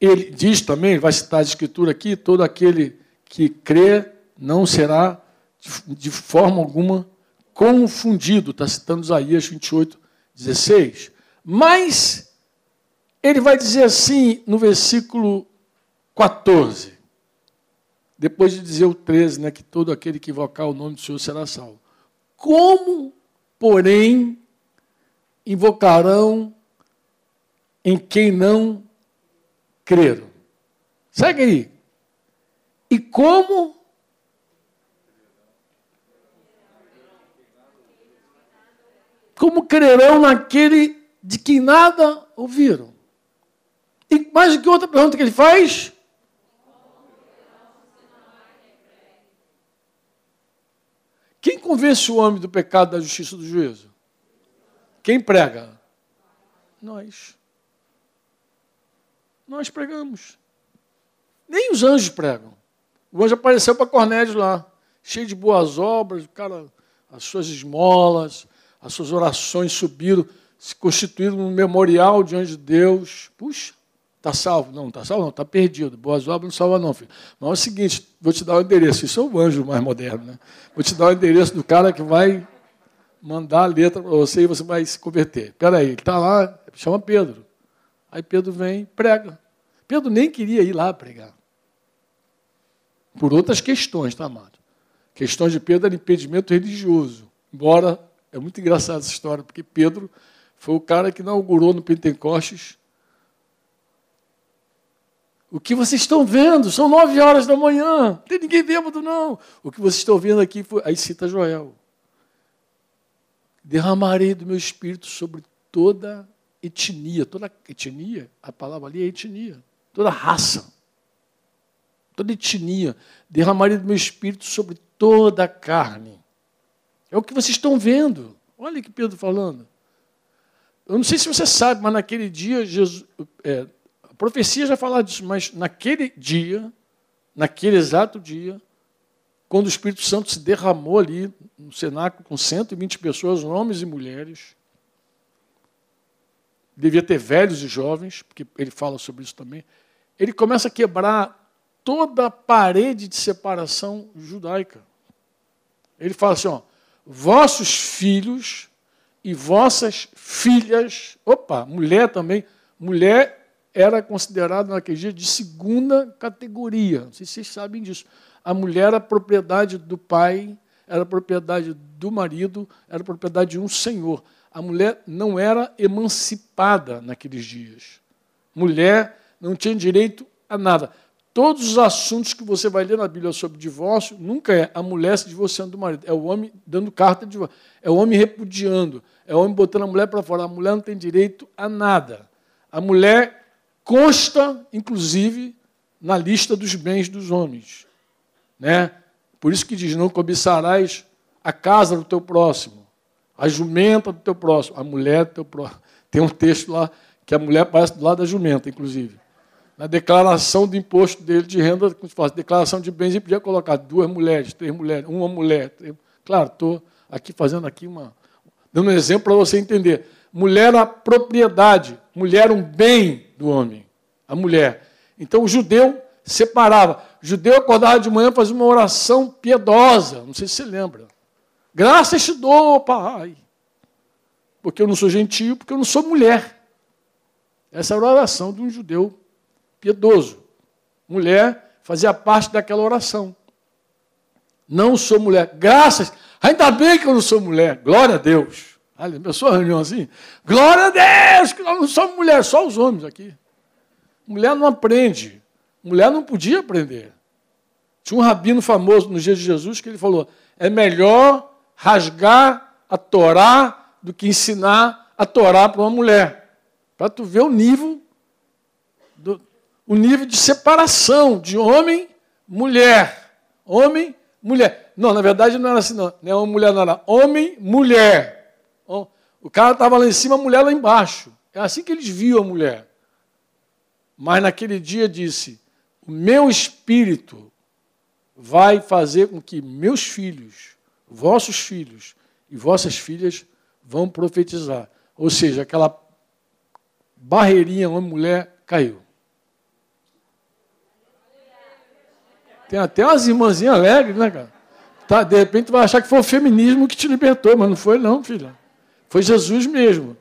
ele diz também, vai citar a escritura aqui, todo aquele que crê não será de forma alguma confundido. Está citando Isaías 28, 16. Mas ele vai dizer assim no versículo 14, depois de dizer o 13, né, que todo aquele que invocar o nome do Senhor será salvo. Como, porém, invocarão em quem não creram? Segue aí. E como como crerão naquele de quem nada ouviram? E mais que outra pergunta que ele faz? Quem convence o homem do pecado, da justiça e do juízo? Quem prega? Nós. Nós pregamos. Nem os anjos pregam. O anjo apareceu para Cornélio lá, cheio de boas obras, o cara, as suas esmolas, as suas orações subiram, se constituíram um memorial diante de Deus. Puxa, Está salvo? Não, está salvo não, está perdido. Boas obras não salva não, filho. Mas é o seguinte, vou te dar o endereço. Isso é o anjo mais moderno, né? Vou te dar o endereço do cara que vai mandar a letra para você e você vai se converter. Espera aí, ele está lá, chama Pedro. Aí Pedro vem prega. Pedro nem queria ir lá pregar. Por outras questões, tá, amado? Questões de Pedro era impedimento religioso. Embora, é muito engraçada essa história, porque Pedro foi o cara que inaugurou no Pentecostes o que vocês estão vendo? São nove horas da manhã. Não tem ninguém bêbado, não. O que vocês estão vendo aqui foi. Aí cita Joel. Derramarei do meu espírito sobre toda etnia. Toda etnia, a palavra ali é etnia. Toda raça. Toda etnia. Derramarei do meu espírito sobre toda carne. É o que vocês estão vendo. Olha que Pedro falando. Eu não sei se você sabe, mas naquele dia Jesus, é, profecia já fala disso, mas naquele dia, naquele exato dia, quando o Espírito Santo se derramou ali no cenáculo com 120 pessoas, homens e mulheres, devia ter velhos e jovens, porque ele fala sobre isso também, ele começa a quebrar toda a parede de separação judaica. Ele fala assim: ó, vossos filhos e vossas filhas, opa, mulher também, mulher era considerado naquele dia de segunda categoria. Não sei se vocês sabem disso. A mulher era propriedade do pai, era propriedade do marido, era propriedade de um senhor. A mulher não era emancipada naqueles dias. Mulher não tinha direito a nada. Todos os assuntos que você vai ler na Bíblia sobre divórcio, nunca é a mulher se divorciando do marido, é o homem dando carta de divórcio, é o homem repudiando, é o homem botando a mulher para fora. A mulher não tem direito a nada. A mulher consta, inclusive, na lista dos bens dos homens. Né? Por isso que diz: não cobiçarás a casa do teu próximo, a jumenta do teu próximo, a mulher do teu próximo. (laughs) Tem um texto lá que a mulher aparece do lado da jumenta, inclusive. Na declaração do imposto dele de renda, como se declaração de bens, ele podia colocar duas mulheres, três mulheres, uma mulher. Claro, estou aqui fazendo aqui uma. dando um exemplo para você entender. Mulher a propriedade, mulher um bem do homem, a mulher. Então o judeu separava. O judeu acordava de manhã fazia uma oração piedosa, não sei se você lembra. Graças te dou, Pai. Porque eu não sou gentio, porque eu não sou mulher. Essa era a oração de um judeu piedoso. Mulher fazia parte daquela oração. Não sou mulher. Graças. Ainda bem que eu não sou mulher. Glória a Deus. Olha, eu sou reunião assim. Glória a Deus que nós não somos mulher, só os homens aqui. Mulher não aprende. Mulher não podia aprender. Tinha um rabino famoso nos dias de Jesus que ele falou: é melhor rasgar a Torá do que ensinar a Torá para uma mulher. Para tu ver o nível, o nível de separação de homem, mulher. Homem, mulher. Não, na verdade não era assim, não. Não é uma mulher, não era homem, mulher. O cara estava lá em cima, a mulher lá embaixo. É assim que eles viam a mulher. Mas naquele dia disse: O meu espírito vai fazer com que meus filhos, vossos filhos e vossas filhas vão profetizar. Ou seja, aquela barreirinha homem-mulher caiu. Tem até umas irmãzinhas alegres, né, cara? Tá, de repente vai achar que foi o feminismo que te libertou, mas não foi não, filha. Foi Jesus mesmo.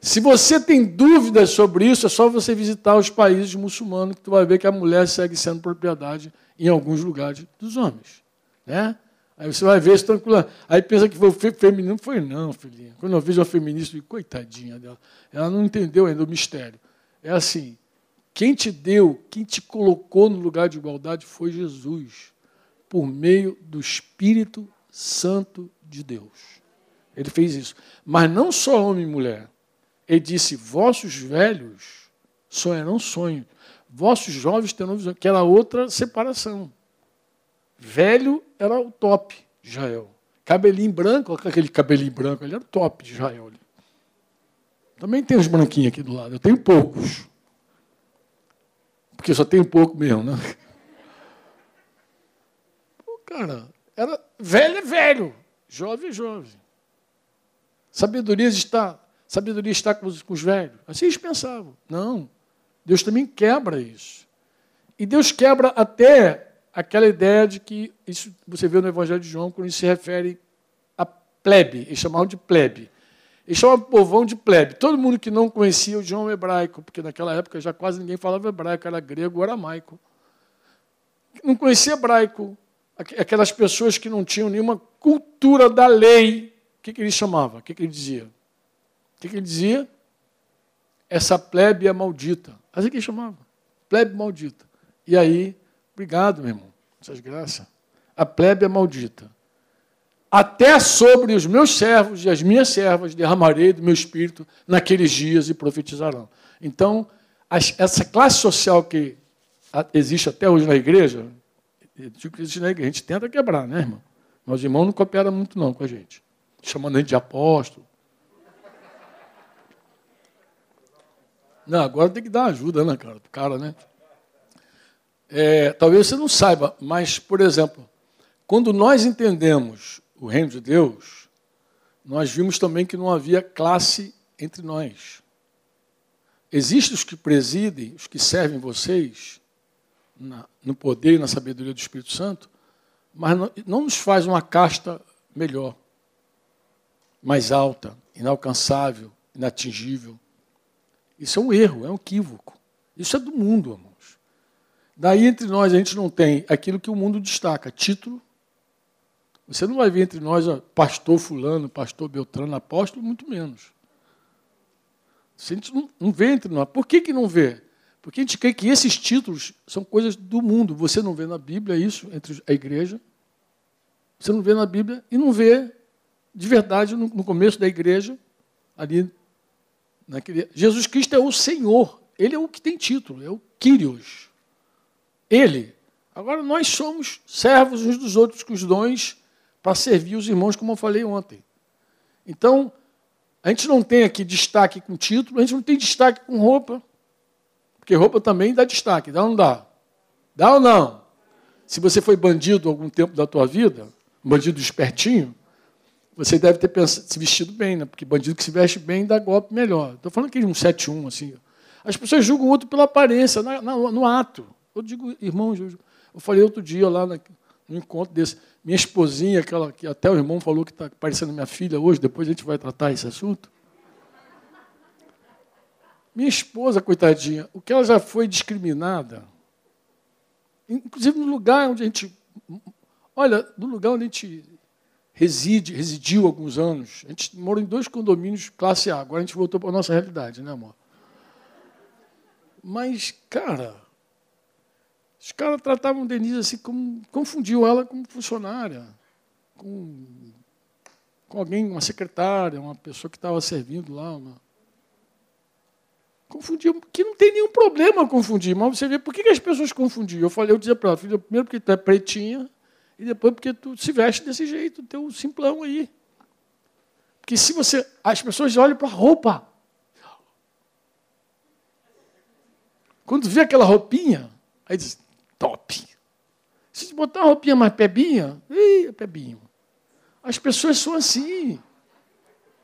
Se você tem dúvidas sobre isso, é só você visitar os países muçulmanos que tu vai ver que a mulher segue sendo propriedade em alguns lugares dos homens. Né? Aí você vai ver isso tranquilo. Aí pensa que foi feminino. Foi, não, filhinha. Quando eu vejo uma feminista, eu digo, coitadinha dela. Ela não entendeu ainda o mistério. É assim: quem te deu, quem te colocou no lugar de igualdade foi Jesus, por meio do Espírito Santo de Deus. Ele fez isso. Mas não só homem e mulher. Ele disse: Vossos velhos sonharão sonho, vossos jovens terão visão, que era outra separação. Velho era o top Israel. Cabelinho branco, aquele cabelinho branco, ele era o top de Israel. Também tem uns branquinhos aqui do lado, eu tenho poucos. Porque só tenho pouco mesmo, né? Pô, cara, era velho é velho, jovem é jovem. Sabedoria está Sabedoria está com os, com os velhos. Assim eles pensavam. Não. Deus também quebra isso. E Deus quebra até aquela ideia de que, isso você vê no Evangelho de João, quando ele se refere a plebe, eles chamavam de plebe. Eles chamavam o povão de plebe. Todo mundo que não conhecia o idioma hebraico, porque naquela época já quase ninguém falava hebraico, era grego ou aramaico. Não conhecia hebraico. Aquelas pessoas que não tinham nenhuma cultura da lei, o que, que ele chamava? O que, que ele dizia? O que, que ele dizia? Essa plebe é maldita. Assim que ele chamava. Plebe maldita. E aí, obrigado, meu irmão. Essas graças. A plebe é maldita. Até sobre os meus servos e as minhas servas derramarei do meu espírito naqueles dias e profetizarão. Então, essa classe social que existe até hoje na igreja, a gente tenta quebrar, né, irmão? Mas os irmãos não cooperam muito não com a gente. Chamando a gente de apóstolo, Não, agora tem que dar ajuda, né, cara? Pro cara, né? É, talvez você não saiba, mas, por exemplo, quando nós entendemos o reino de Deus, nós vimos também que não havia classe entre nós. Existem os que presidem, os que servem vocês na, no poder e na sabedoria do Espírito Santo, mas não, não nos faz uma casta melhor, mais alta, inalcançável, inatingível. Isso é um erro, é um equívoco. Isso é do mundo, irmãos. Daí entre nós a gente não tem aquilo que o mundo destaca, título. Você não vai ver entre nós pastor fulano, pastor Beltrano, apóstolo, muito menos. A gente não, não vê entre nós. Por que, que não vê? Porque a gente crê que esses títulos são coisas do mundo. Você não vê na Bíblia isso entre a igreja. Você não vê na Bíblia e não vê de verdade no, no começo da igreja, ali Naquele... Jesus Cristo é o Senhor. Ele é o que tem título, é o Kyrios. Ele. Agora nós somos servos uns dos outros com os dons para servir os irmãos, como eu falei ontem. Então, a gente não tem aqui destaque com título, a gente não tem destaque com roupa. Porque roupa também dá destaque, dá ou não dá? Dá ou não? Se você foi bandido algum tempo da tua vida, bandido espertinho, você deve ter pensado, se vestido bem, né? Porque bandido que se veste bem dá golpe melhor. Estou falando que um 7-1, assim. As pessoas julgam o outro pela aparência, na, na, no ato. Eu digo, irmão, eu, eu falei outro dia lá na, no encontro desse, minha esposinha, aquela que até o irmão falou que está parecendo minha filha hoje, depois a gente vai tratar esse assunto. Minha esposa, coitadinha, o que ela já foi discriminada, inclusive no lugar onde a gente. Olha, no lugar onde a gente reside, residiu alguns anos, a gente morou em dois condomínios classe A, agora a gente voltou para a nossa realidade, né, amor? Mas, cara, os caras tratavam Denise assim, como, confundiam ela como funcionária, com, com alguém, uma secretária, uma pessoa que estava servindo lá. Uma... Confundiam, que não tem nenhum problema confundir, mas você vê por que, que as pessoas confundiam. Eu falei, eu dizia para ela, filha, primeiro porque tu é pretinha, e depois porque tu se veste desse jeito, teu simplão aí. Porque se você. As pessoas olham para a roupa. Quando vê aquela roupinha, aí diz, top. Se botar uma roupinha mais pebinha, ih, é pebinho. As pessoas são assim.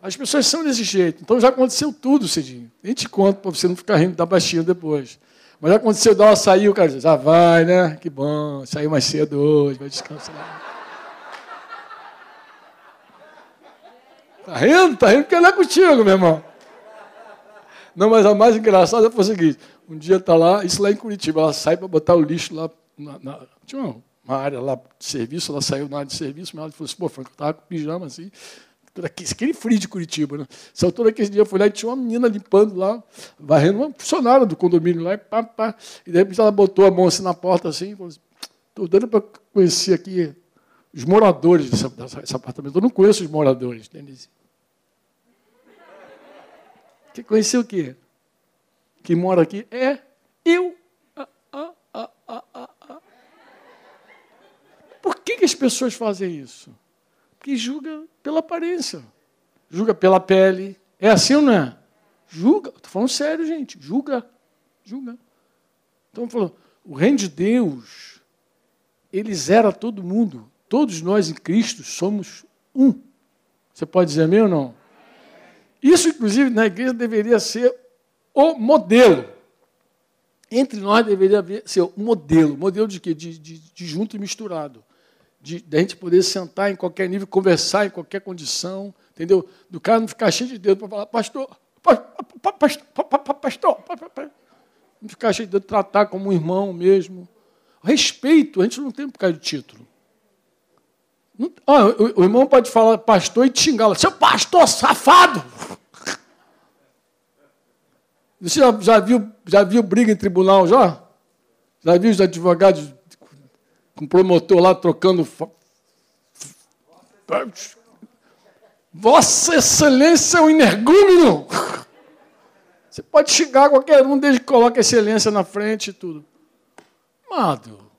As pessoas são desse jeito. Então já aconteceu tudo, Cidinho. Nem te conto para você não ficar rindo da baixinha depois. Mas já aconteceu, dá uma sair, o cara diz, já vai, né? Que bom, saiu mais cedo hoje, vai descansar. Tá rindo? Tá rindo porque ela é contigo, meu irmão. Não, mas a mais engraçada foi o seguinte: um dia está lá, isso lá em Curitiba, ela sai para botar o lixo lá. Na, na, tinha uma área lá de serviço, ela saiu na área de serviço, mas ela falou assim: pô, Franco, eu estava com pijama assim, aquele frio de Curitiba, né? Altura aquele dia eu fui lá e tinha uma menina limpando lá, varrendo, uma funcionária do condomínio lá, e pá, pá. E de repente ela botou a mão assim na porta assim, e falou assim: estou dando para conhecer aqui os moradores desse, desse, apartamento. Eu não conheço os moradores, Denise. Quer conhecer o quê? Que mora aqui é eu. Ah, ah, ah, Por que, que as pessoas fazem isso? Porque julga pela aparência, julga pela pele. É assim ou não é? Julga. Estou falando sério, gente. Julga. Julga. Então, falando, o reino de Deus, ele zera todo mundo. Todos nós em Cristo somos um. Você pode dizer amém ou não? Isso, inclusive, na igreja deveria ser o modelo. Entre nós deveria haver, ser um modelo. Modelo de quê? De, de, de junto e misturado. De, de, a gente poder sentar em qualquer nível, conversar em qualquer condição, entendeu? Do cara não ficar cheio de dedo para falar, pastor, pastor, pastor, pastor, não ficar cheio de dedo, tratar como um irmão mesmo. Respeito, a gente não tem por causa de título. Não, ó, o, o, irmão pode falar pastor e xingar, seu pastor safado. Você já, já, viu, já viu briga em tribunal já? Já viu os advogados com promotor lá trocando. Vossa Excelência é um energúmeno! Você pode xingar qualquer um desde que coloque a excelência na frente e tudo. Amado,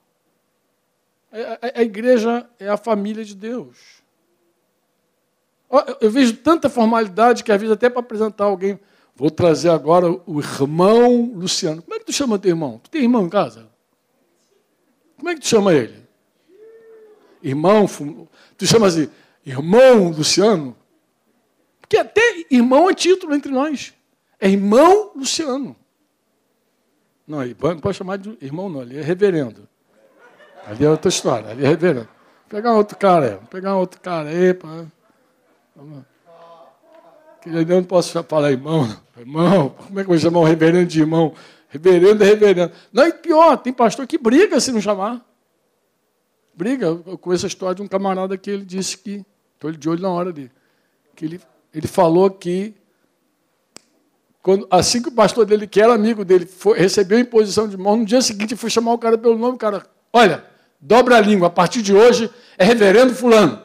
a, a, igreja é a família de Deus. Eu vejo tanta formalidade que às vezes até para apresentar alguém Vou trazer agora o irmão Luciano. Como é que tu chama teu irmão? Tu tem irmão em casa? Como é que tu chama ele? Irmão, tu chama assim, irmão Luciano? Porque até irmão é título entre nós. É irmão Luciano. Não, não pode chamar de irmão, não, ali é reverendo. Ali é outra história, ali é reverendo. Vou pegar outro cara, vou pegar outro cara aí. Pá. Eu não posso falar irmão. Irmão, como é que eu vou chamar um reverendo de irmão? Reverendo é reverendo. Não, e pior, tem pastor que briga se não chamar. Briga. Eu conheço a história de um camarada que ele disse que, estou de olho na hora dele, que ele, ele falou que quando, assim que o pastor dele, que era amigo dele, foi, recebeu a imposição de mão, no dia seguinte foi chamar o cara pelo nome, o cara, olha, dobra a língua, a partir de hoje é reverendo fulano.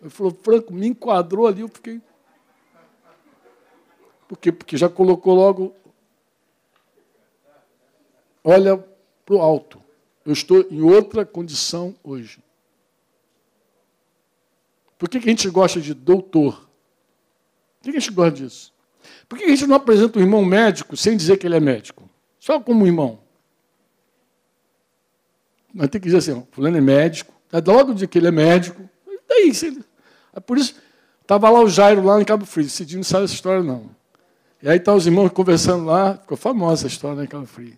Ele falou, Franco, me enquadrou ali, eu fiquei. Por quê? Porque já colocou logo. Olha para o alto. Eu estou em outra condição hoje. Por que, que a gente gosta de doutor? Por que, que a gente gosta disso? Por que a gente não apresenta um irmão médico sem dizer que ele é médico? Só como irmão. Mas tem que dizer assim, fulano é médico. Logo dizer que ele é médico. Daí, é por isso, estava lá o Jairo, lá em Cabo Frio. Cidinho não sabe essa história, não. E aí estão tá os irmãos conversando lá, ficou famosa essa história né, em Cabo Frio.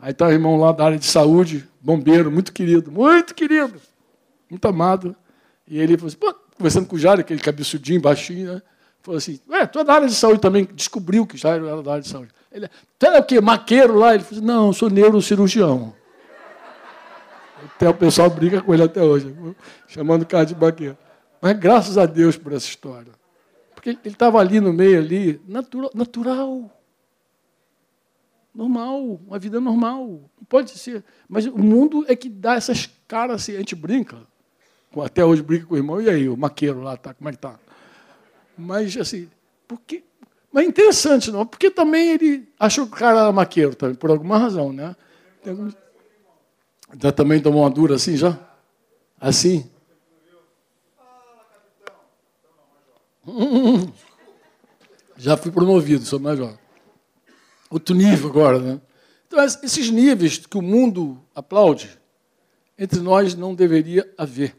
Aí está o irmão lá da área de saúde, bombeiro, muito querido, muito querido, muito amado. E ele falou assim, pô, conversando com o Jairo, aquele cabeçudinho, baixinho, né? Falou assim, ué, tu é da área de saúde também, descobriu que já era da área de saúde. Ele, tu é o quê? Maqueiro lá? Ele falou assim, não, eu sou neurocirurgião. Até o pessoal briga com ele até hoje, chamando o cara de maqueiro. Mas graças a Deus por essa história. Porque ele estava ali no meio, ali, natural. natural. Normal, uma vida normal. Não pode ser. Mas o mundo é que dá essas caras assim, a gente brinca. Até hoje brinca com o irmão, e aí, o maqueiro lá, tá, como é que tá? Mas, assim, porque, mas é interessante, não? Porque também ele achou que o cara era maqueiro, também, por alguma razão, né? Algum... Já também tomou uma dura assim, já? Assim? (laughs) Já fui promovido, sou major. Outro nível agora, né? Então, esses níveis que o mundo aplaude, entre nós não deveria haver.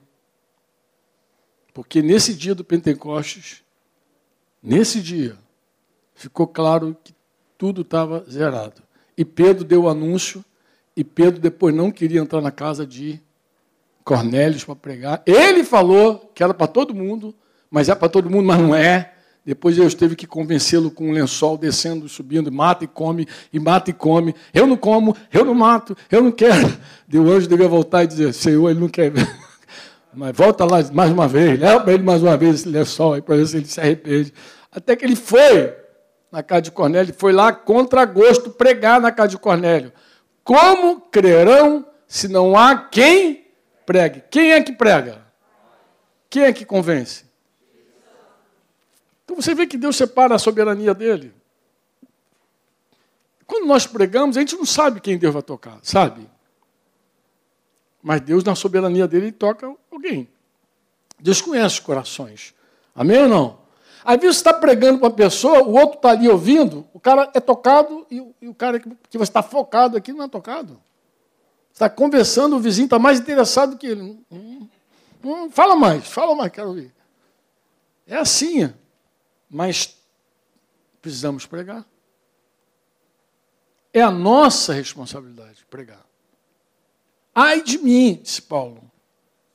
Porque nesse dia do Pentecostes, Nesse dia, ficou claro que tudo estava zerado. E Pedro deu o anúncio, e Pedro depois não queria entrar na casa de Cornélios para pregar. Ele falou que era para todo mundo, mas é para todo mundo, mas não é. Depois Deus teve que convencê-lo com um lençol descendo, subindo, mata e come, e mata e come. Eu não como, eu não mato, eu não quero. o anjo devia voltar e dizer: Senhor, ele não quer. (laughs) Mas volta lá mais uma vez, leva para ele mais uma vez esse lençol aí, para ver se ele se arrepende. Até que ele foi na casa de Cornélio, foi lá contra gosto pregar na casa de Cornélio. Como crerão se não há quem pregue? Quem é que prega? Quem é que convence? Então você vê que Deus separa a soberania dele. Quando nós pregamos, a gente não sabe quem Deus vai tocar, sabe? Mas Deus, na soberania dele, toca alguém. Deus conhece os corações. Amém ou não? Às vezes você está pregando para uma pessoa, o outro está ali ouvindo, o cara é tocado e, o cara que, você está focado aqui não é tocado. Está conversando, o vizinho está mais interessado que ele. Hum, hum, fala mais, fala mais, quero ouvir. É assim. Mas precisamos pregar. É a nossa responsabilidade pregar. Ai de mim, disse Paulo.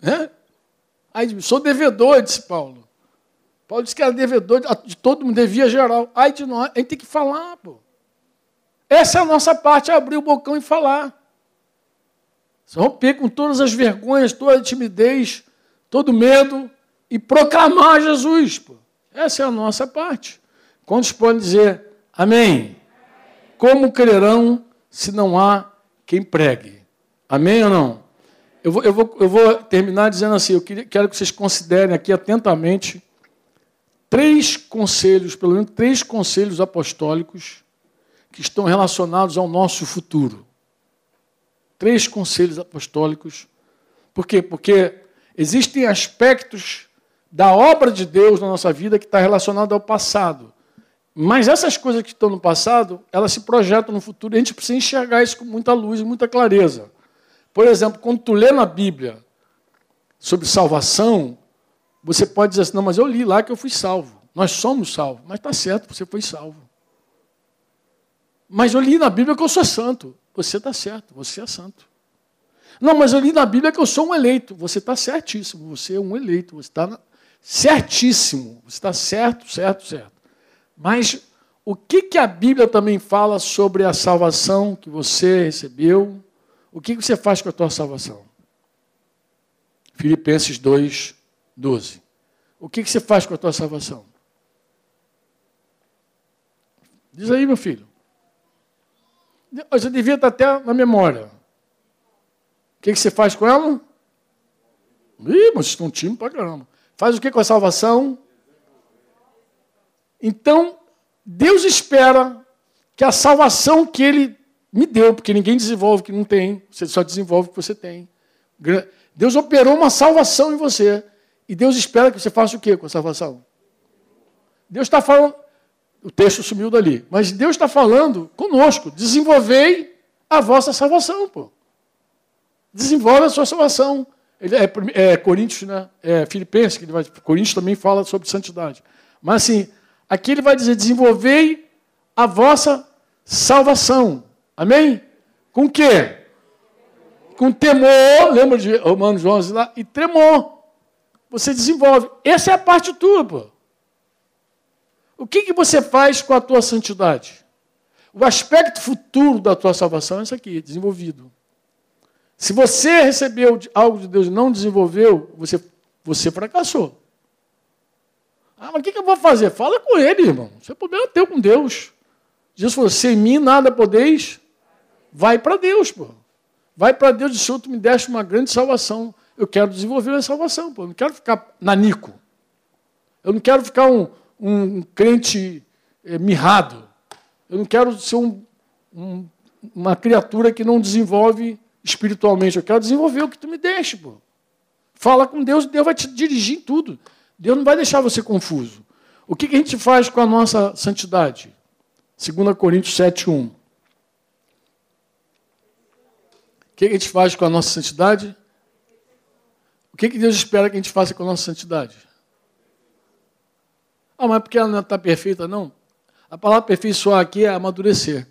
É? Ai de mim. Sou devedor, disse Paulo. Paulo disse que era devedor de todo mundo, devia geral. Ai de nós, a gente tem que falar, pô. Essa é a nossa parte, é abrir o bocão e falar. Romper com todas as vergonhas, toda a timidez, todo medo e proclamar Jesus. Pô. Essa é a nossa parte. Quantos podem dizer amém? Como crerão se não há quem pregue? Amém ou não? Eu vou, eu vou, eu vou terminar dizendo assim: eu quero que vocês considerem aqui atentamente três conselhos, pelo menos três conselhos apostólicos que estão relacionados ao nosso futuro. Três conselhos apostólicos. Por quê? Porque existem aspectos da obra de Deus na nossa vida que está relacionado ao passado. Mas essas coisas que estão no passado, elas se projetam no futuro e a gente precisa enxergar isso com muita luz e muita clareza. Por exemplo, quando tu lê na Bíblia sobre salvação, você pode dizer assim, não, mas eu li lá que eu fui salvo. Nós somos salvos. Mas está certo, você foi salvo. Mas eu li na Bíblia que eu sou santo. Você está certo, você é santo. Não, mas eu li na Bíblia que eu sou um eleito. Você está certíssimo, você é um eleito. Você está certíssimo. Está certo, certo, certo. Mas o que, que a Bíblia também fala sobre a salvação que você recebeu? O que você faz com a tua salvação? Filipenses 2, 12. O que você faz com a tua salvação? Diz aí, meu filho. Você devia estar até na memória. O que você faz com ela? Ih, mas estão time para caramba. Faz o que com a salvação? Então, Deus espera que a salvação que Ele me deu, porque ninguém desenvolve que não tem, você só desenvolve que você tem. Deus operou uma salvação em você. E Deus espera que você faça o quê com a salvação? Deus está falando. O texto sumiu dali. Mas Deus está falando conosco. Desenvolvei a vossa salvação, pô. Desenvolve a sua salvação. Ele é, é Coríntios, né? É Filipenses, que ele vai. Coríntios também fala sobre santidade. Mas assim, aqui ele vai dizer: desenvolvei a vossa salvação. Amém? Com o quê? Com temor, lembra de Romanos 11 lá? E tremor. Você desenvolve. Essa é a parte tua, pô. O que, que você faz com a tua santidade? O aspecto futuro da tua salvação é isso aqui, desenvolvido. Se você recebeu algo de Deus e não desenvolveu, você, você fracassou. Ah, mas o que, que eu vou fazer? Fala com ele, irmão. Isso é problema teu com Deus. Jesus falou: sem mim nada podeis. Vai para Deus, pô. Vai para Deus e Senhor, tu me deste uma grande salvação. Eu quero desenvolver a salvação, pô. Eu não quero ficar nanico. Eu não quero ficar um, um crente é, mirrado. Eu não quero ser um, um, uma criatura que não desenvolve espiritualmente. Eu quero desenvolver o que tu me deixa, pô. Fala com Deus, Deus vai te dirigir em tudo. Deus não vai deixar você confuso. O que, que a gente faz com a nossa santidade? 2 Coríntios 7, 1. O que, que a gente faz com a nossa santidade? O que, que Deus espera que a gente faça com a nossa santidade? Ah, mas porque ela não está perfeita? Não. A palavra aperfeiçoar aqui é amadurecer.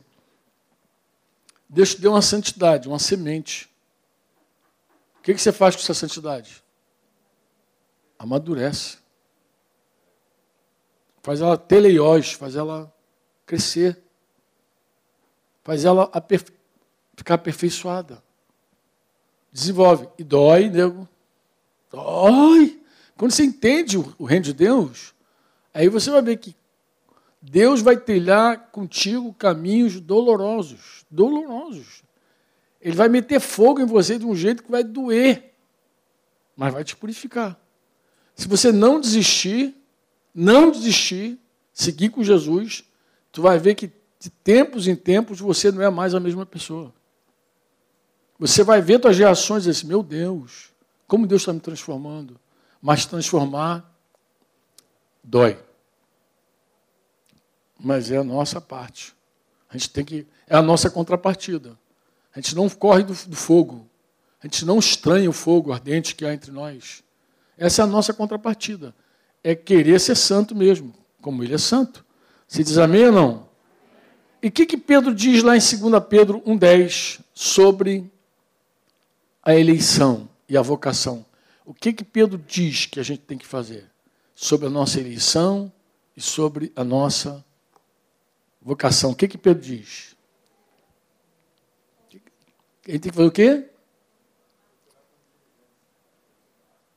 Deus te deu uma santidade, uma semente. O que, você faz com essa santidade? Amadurece. Faz ela teleiós, faz ela crescer. Faz ela ficar aperfeiçoada. Desenvolve. E dói, nego. Dói. Quando você entende o reino de Deus, aí você vai ver que Deus vai trilhar contigo caminhos dolorosos. Dolorosos. Ele vai meter fogo em você de um jeito que vai doer, mas vai te purificar. Se você não desistir, não desistir, seguir com Jesus, tu vai ver que de tempos em tempos você não é mais a mesma pessoa. Você vai ver tuas reações assim, meu Deus, como Deus está me transformando. Mas transformar dói. Mas é a nossa parte. A gente tem que. É a nossa contrapartida. A gente não corre do, do fogo. A gente não estranha o fogo ardente que há entre nós. Essa é a nossa contrapartida. É querer ser santo mesmo, como ele é santo. Você diz amém ou não? E o que, que Pedro diz lá em 2 Pedro 1,10 sobre a eleição e a vocação? O que, que Pedro diz que a gente tem que fazer? Sobre a nossa eleição e sobre a nossa vocação. O que, que Pedro diz? Gente tem que fazer o quê?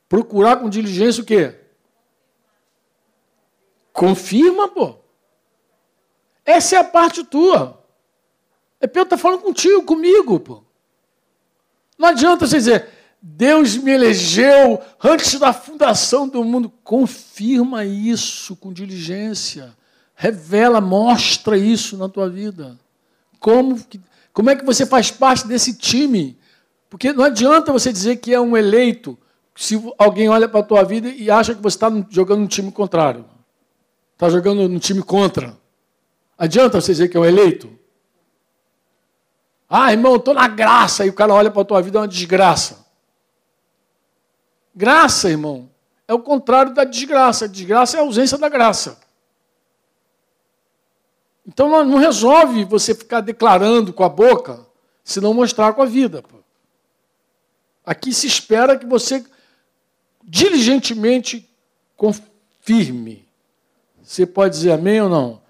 Procurar com diligência o quê? Confirma, pô. Essa é a parte tua. É Pedro está falando contigo, comigo, pô. Não adianta você dizer, Deus me elegeu antes da fundação do mundo. Confirma isso com diligência. Revela, mostra isso na tua vida. Como, como é que você faz parte desse time? Porque não adianta você dizer que é um eleito se alguém olha para a tua vida e acha que você está jogando no time contrário. Está jogando no time contra. Adianta você dizer que é um eleito? Ah, irmão, estou na graça. E o cara olha para a tua vida, é uma desgraça. Graça, irmão, é o contrário da desgraça. Desgraça é a ausência da graça. Então não resolve você ficar declarando com a boca se não mostrar com a vida. Aqui se espera que você diligentemente confirme. Você pode dizer amém ou não?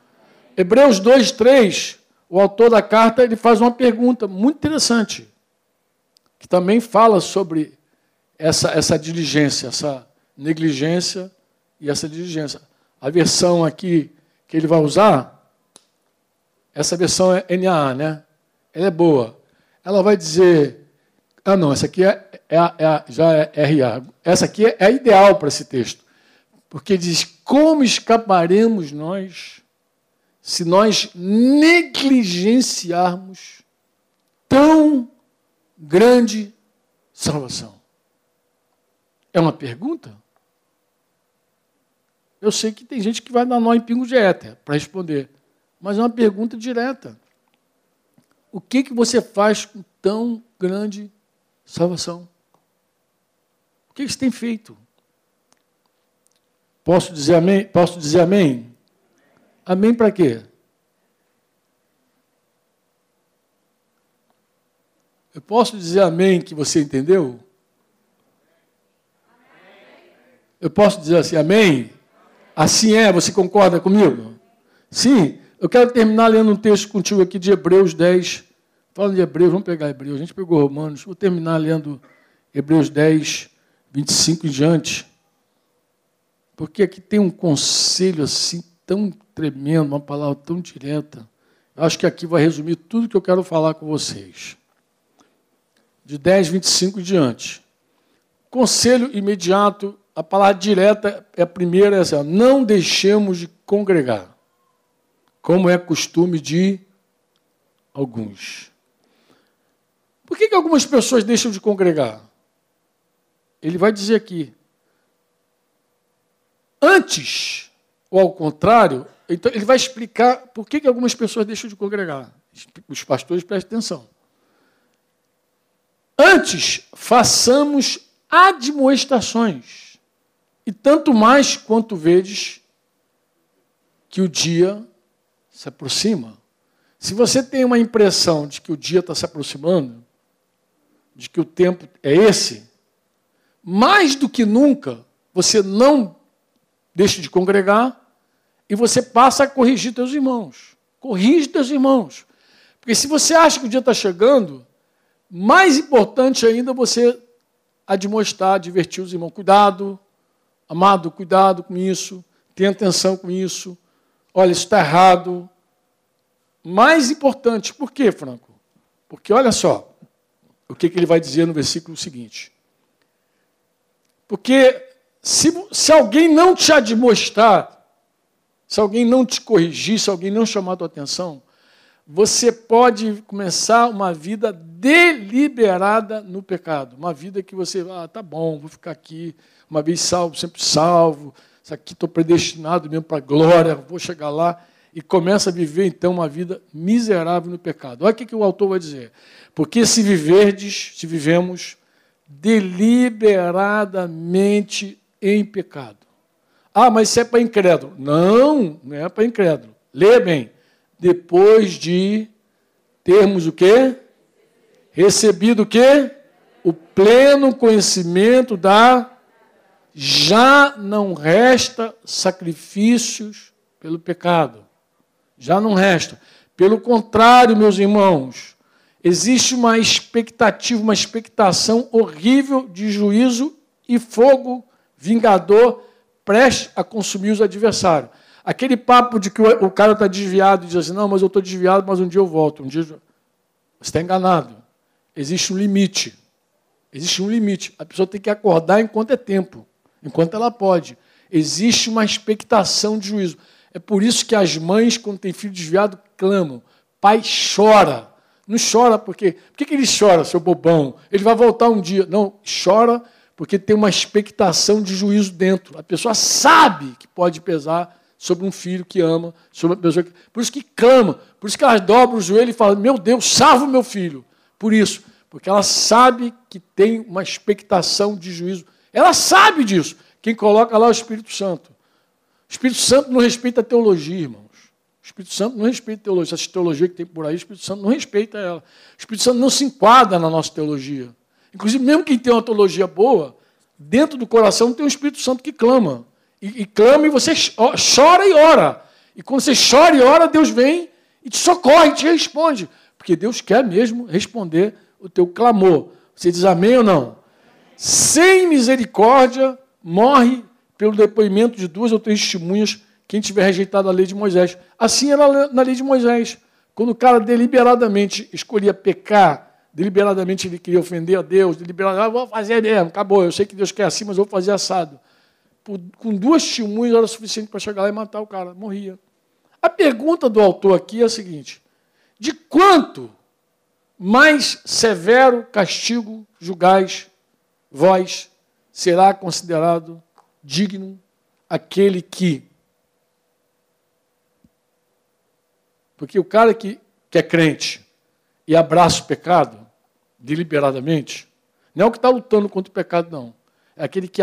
Hebreus 2, 3, o autor da carta ele faz uma pergunta muito interessante, que também fala sobre essa, essa diligência, essa negligência e essa diligência. A versão aqui que ele vai usar, essa versão é NAA, né? Ela é boa. Ela vai dizer. Ah, não, essa aqui é, é, é já é RA. Essa aqui é, ideal para esse texto. Porque diz: Como escaparemos nós se nós negligenciarmos tão grande salvação? É uma pergunta? Eu sei que tem gente que vai dar nó em pingo de éter para responder, mas é uma pergunta direta. O que, que você faz com tão grande salvação? O que, que você tem feito? Posso dizer amém? Posso dizer amém? Amém para quê? Eu posso dizer amém que você entendeu? Eu posso dizer assim, amém? Assim é, você concorda comigo? Sim. Eu quero terminar lendo um texto contigo aqui de Hebreus 10. Falando de Hebreus, vamos pegar Hebreus. A gente pegou Romanos. Vou terminar lendo Hebreus 10, 25 em diante. Porque aqui tem um conselho assim tão tremendo, uma palavra tão direta. Eu acho que aqui vai resumir tudo que eu quero falar com vocês. De 10, 25 em diante. Conselho imediato, a palavra direta é a primeira, é assim, não deixemos de congregar, como é costume de alguns. Por que, que algumas pessoas deixam de congregar? Ele vai dizer aqui. Antes, ou ao contrário, então ele vai explicar por que, que algumas pessoas deixam de congregar. Os pastores prestem atenção. Antes, façamos admoestações, e tanto mais quanto vedes que o dia se aproxima. Se você tem uma impressão de que o dia está se aproximando, de que o tempo é esse, mais do que nunca, você não deixa de congregar e você passa a corrigir teus irmãos. Corrige teus irmãos. Porque se você acha que o dia está chegando, mais importante ainda você admoestar, advertir os irmãos. Cuidado, amado, cuidado com isso, tenha atenção com isso. Olha, isso está errado. Mais importante, por quê, Franco? Porque olha só o que, que ele vai dizer no versículo seguinte. Porque se, se alguém não te admoestar, se alguém não te corrigir, se alguém não chamar a tua atenção, você pode começar uma vida deliberada no pecado. Uma vida que você, ah, tá bom, vou ficar aqui, uma vez salvo, sempre salvo, isso aqui estou predestinado mesmo para a glória, vou chegar lá. E começa a viver, então, uma vida miserável no pecado. Olha o que, o autor vai dizer. Porque se viverdes, se vivemos deliberadamente em pecado. Ah, mas isso é para incrédulo. Não, não é para incrédulo. Lê bem depois de termos o quê? Recebido o quê? O pleno conhecimento da já não resta sacrifícios pelo pecado. Já não resta. Pelo contrário, meus irmãos, existe uma expectativa, uma expectação horrível de juízo e fogo vingador prestes a consumir os adversários. Aquele papo de que o cara está desviado e diz assim, não, mas eu estou desviado, mas um dia eu volto. Um dia você está enganado. Existe um limite. Existe um limite. A pessoa tem que acordar enquanto é tempo, enquanto ela pode. Existe uma expectação de juízo. É por isso que as mães, quando têm filho desviado, clamam. Pai chora. Não chora porque. Por que, ele chora, seu bobão? Ele vai voltar um dia. Não, chora porque tem uma expectação de juízo dentro. A pessoa sabe que pode pesar sobre um filho que ama, sobre uma pessoa que. Por isso que clama, por isso que ela dobra o joelho e fala: Meu Deus, salva o meu filho. Por isso, porque ela sabe que tem uma expectação de juízo. Ela sabe disso. Quem coloca lá é o Espírito Santo. Espírito Santo não respeita a teologia, irmãos. O Espírito Santo não respeita a teologia. Essa teologia que tem por aí, o Espírito Santo não respeita ela. O Espírito Santo não se enquadra na nossa teologia. Inclusive, mesmo quem tem uma teologia boa, dentro do coração tem um Espírito Santo que clama e, e clama e você chora e ora. E quando você chora e ora, Deus vem e te socorre, e te responde. Porque Deus quer mesmo responder o teu clamor. Você diz amém ou não? Sem misericórdia, morre pelo depoimento de duas ou três testemunhas quem tiver rejeitado a lei de Moisés. Assim era na lei de Moisés. Quando o cara deliberadamente escolhia pecar, deliberadamente ele queria ofender a Deus, deliberadamente, ah, vou fazer mesmo, acabou, eu sei que Deus quer assim, mas vou fazer assado por, com duas testemunhas era suficiente para chegar lá e matar o cara, morria. A pergunta do autor aqui é a seguinte: de quanto mais severo castigo julgais vós será considerado digno aquele que. Porque o cara que, que é crente e abraça o pecado deliberadamente, não é o que está lutando contra o pecado, não. É aquele que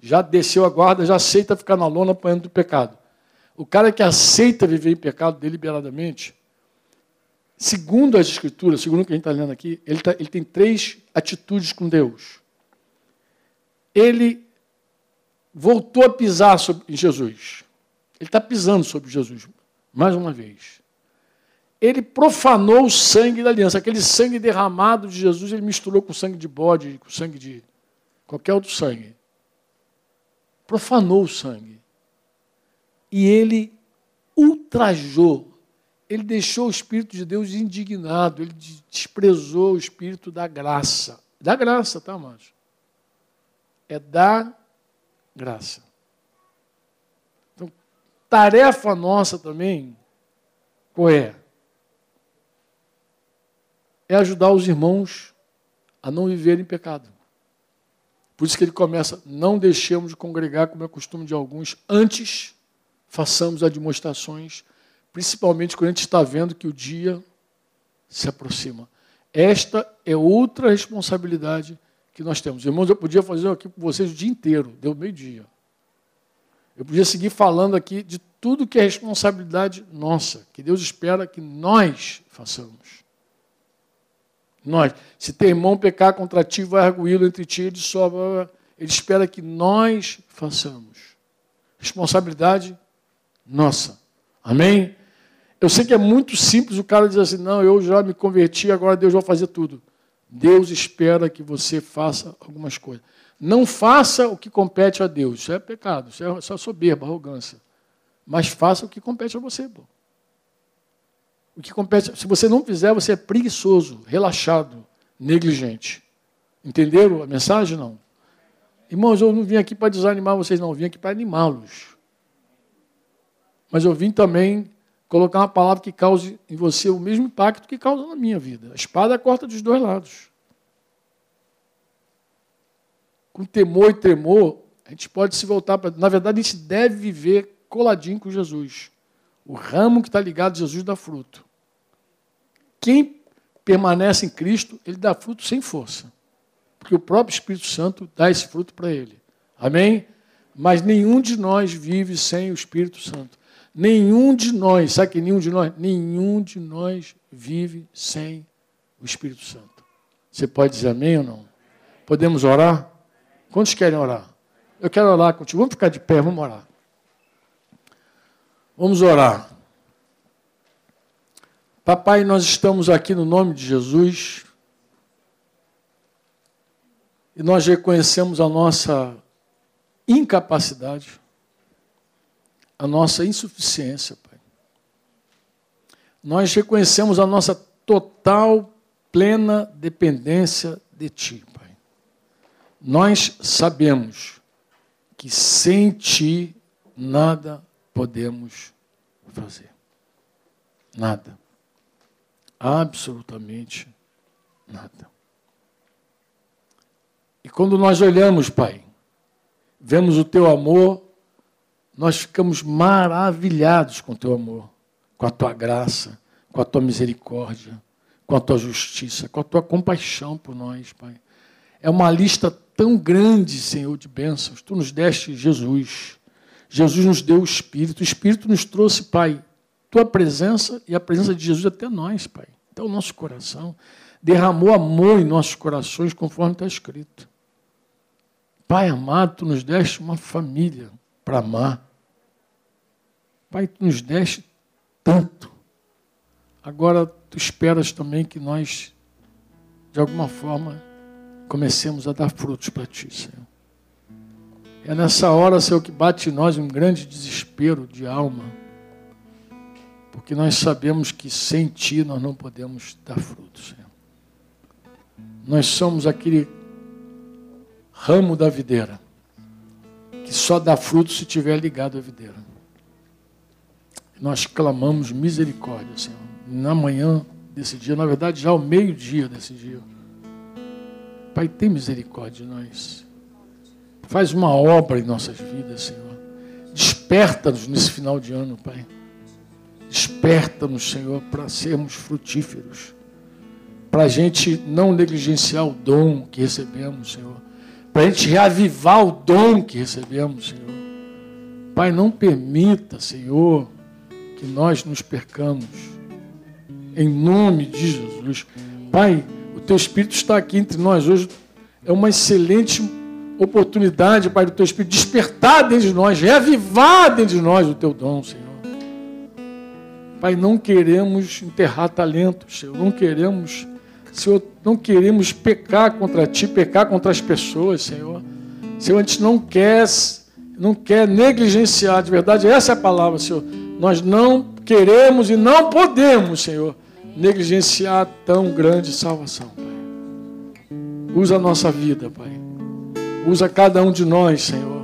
já desceu a guarda, já aceita ficar na lona apanhando do pecado. O cara que aceita viver em pecado deliberadamente, segundo as Escrituras, segundo o que a gente está lendo aqui, ele, tá, ele tem três atitudes com Deus. Ele voltou a pisar sobre Jesus. Ele está pisando sobre Jesus, mais uma vez. Ele profanou o sangue da aliança. Aquele sangue derramado de Jesus, ele misturou com sangue de bode, com sangue de qualquer outro sangue. Profanou o sangue. E ele ultrajou. Ele deixou o Espírito de Deus indignado. Ele desprezou o Espírito da graça. Da graça, tá, amados? É da graça. Então, tarefa nossa também, qual é? É ajudar os irmãos a não viverem em pecado. Por isso que ele começa, não deixemos de congregar, como é costume de alguns, antes façamos demonstrações, principalmente quando a gente está vendo que o dia se aproxima. Esta é outra responsabilidade que nós temos. Irmãos, eu podia fazer aqui com vocês o dia inteiro, deu meio-dia. Eu podia seguir falando aqui de tudo que é responsabilidade nossa, que Deus espera que nós façamos. Nós. Se teu irmão pecar contra ti, vai arguí-lo entre ti e de sobra. Ele espera que nós façamos. Responsabilidade nossa. Amém? Eu sei que é muito simples o cara dizer assim: não, eu já me converti, agora Deus vai fazer tudo. Deus espera que você faça algumas coisas. Não faça o que compete a Deus. Isso é pecado, isso é, é soberba, arrogância. Mas faça o que compete a você. Pô. O que compete, se você não fizer, você é preguiçoso, relaxado, negligente. Entenderam a mensagem? Não. Irmãos, eu não vim aqui para desanimar vocês, não, eu vim aqui para animá-los. Mas eu vim também colocar uma palavra que cause em você o mesmo impacto que causa na minha vida. A espada corta dos dois lados. Com temor e tremor, a gente pode se voltar para. Na verdade, a gente deve viver coladinho com Jesus. O ramo que está ligado a Jesus dá fruto. Quem permanece em Cristo, ele dá fruto sem força. Porque o próprio Espírito Santo dá esse fruto para ele. Amém? Mas nenhum de nós vive sem o Espírito Santo. Nenhum de nós, sabe que nenhum de nós? Nenhum de nós vive sem o Espírito Santo. Você pode dizer amém ou não? Podemos orar? Quantos querem orar? Eu quero orar contigo. Vamos ficar de pé, vamos orar. Vamos orar. Papai, nós estamos aqui no nome de Jesus e nós reconhecemos a nossa incapacidade a nossa insuficiência, Pai. Nós reconhecemos a nossa total, plena dependência de Ti, Pai. Nós sabemos que sem Ti nada podemos fazer. Nada. Absolutamente nada. E quando nós olhamos, Pai, vemos o Teu amor nós ficamos maravilhados com o teu amor, com a tua graça, com a tua misericórdia, com a tua justiça, com a tua compaixão por nós, Pai. É uma lista tão grande, Senhor, de bênçãos. Tu nos deste Jesus. Jesus nos deu o Espírito. O Espírito nos trouxe, Pai, tua presença e a presença de Jesus até nós, Pai, até o nosso coração. Derramou amor em nossos corações, conforme está escrito. Pai amado, tu nos deste uma família para amar. Pai, tu nos deste tanto. Agora tu esperas também que nós, de alguma forma, comecemos a dar frutos para ti, Senhor. É nessa hora, Senhor, que bate em nós um grande desespero de alma, porque nós sabemos que sem Ti nós não podemos dar frutos, Senhor. Nós somos aquele ramo da videira, que só dá fruto se estiver ligado à videira nós clamamos misericórdia, Senhor. Na manhã desse dia, na verdade, já ao meio-dia desse dia. Pai, tem misericórdia de nós. Faz uma obra em nossas vidas, Senhor. Desperta-nos nesse final de ano, Pai. Desperta-nos, Senhor, para sermos frutíferos. Para a gente não negligenciar o dom que recebemos, Senhor. Para a gente reavivar o dom que recebemos, Senhor. Pai, não permita, Senhor, que nós nos percamos. Em nome de Jesus. Pai, o teu Espírito está aqui entre nós hoje. É uma excelente oportunidade, Pai, do Teu Espírito despertar dentro de nós, reavivar dentro de nós o Teu dom, Senhor. Pai, não queremos enterrar talentos, Senhor. Não queremos, Senhor, não queremos pecar contra Ti, pecar contra as pessoas, Senhor. Senhor, a gente não quer, não quer negligenciar, de verdade, essa é a palavra, Senhor. Nós não queremos e não podemos, Senhor, negligenciar tão grande salvação, Pai. Usa a nossa vida, Pai. Usa cada um de nós, Senhor.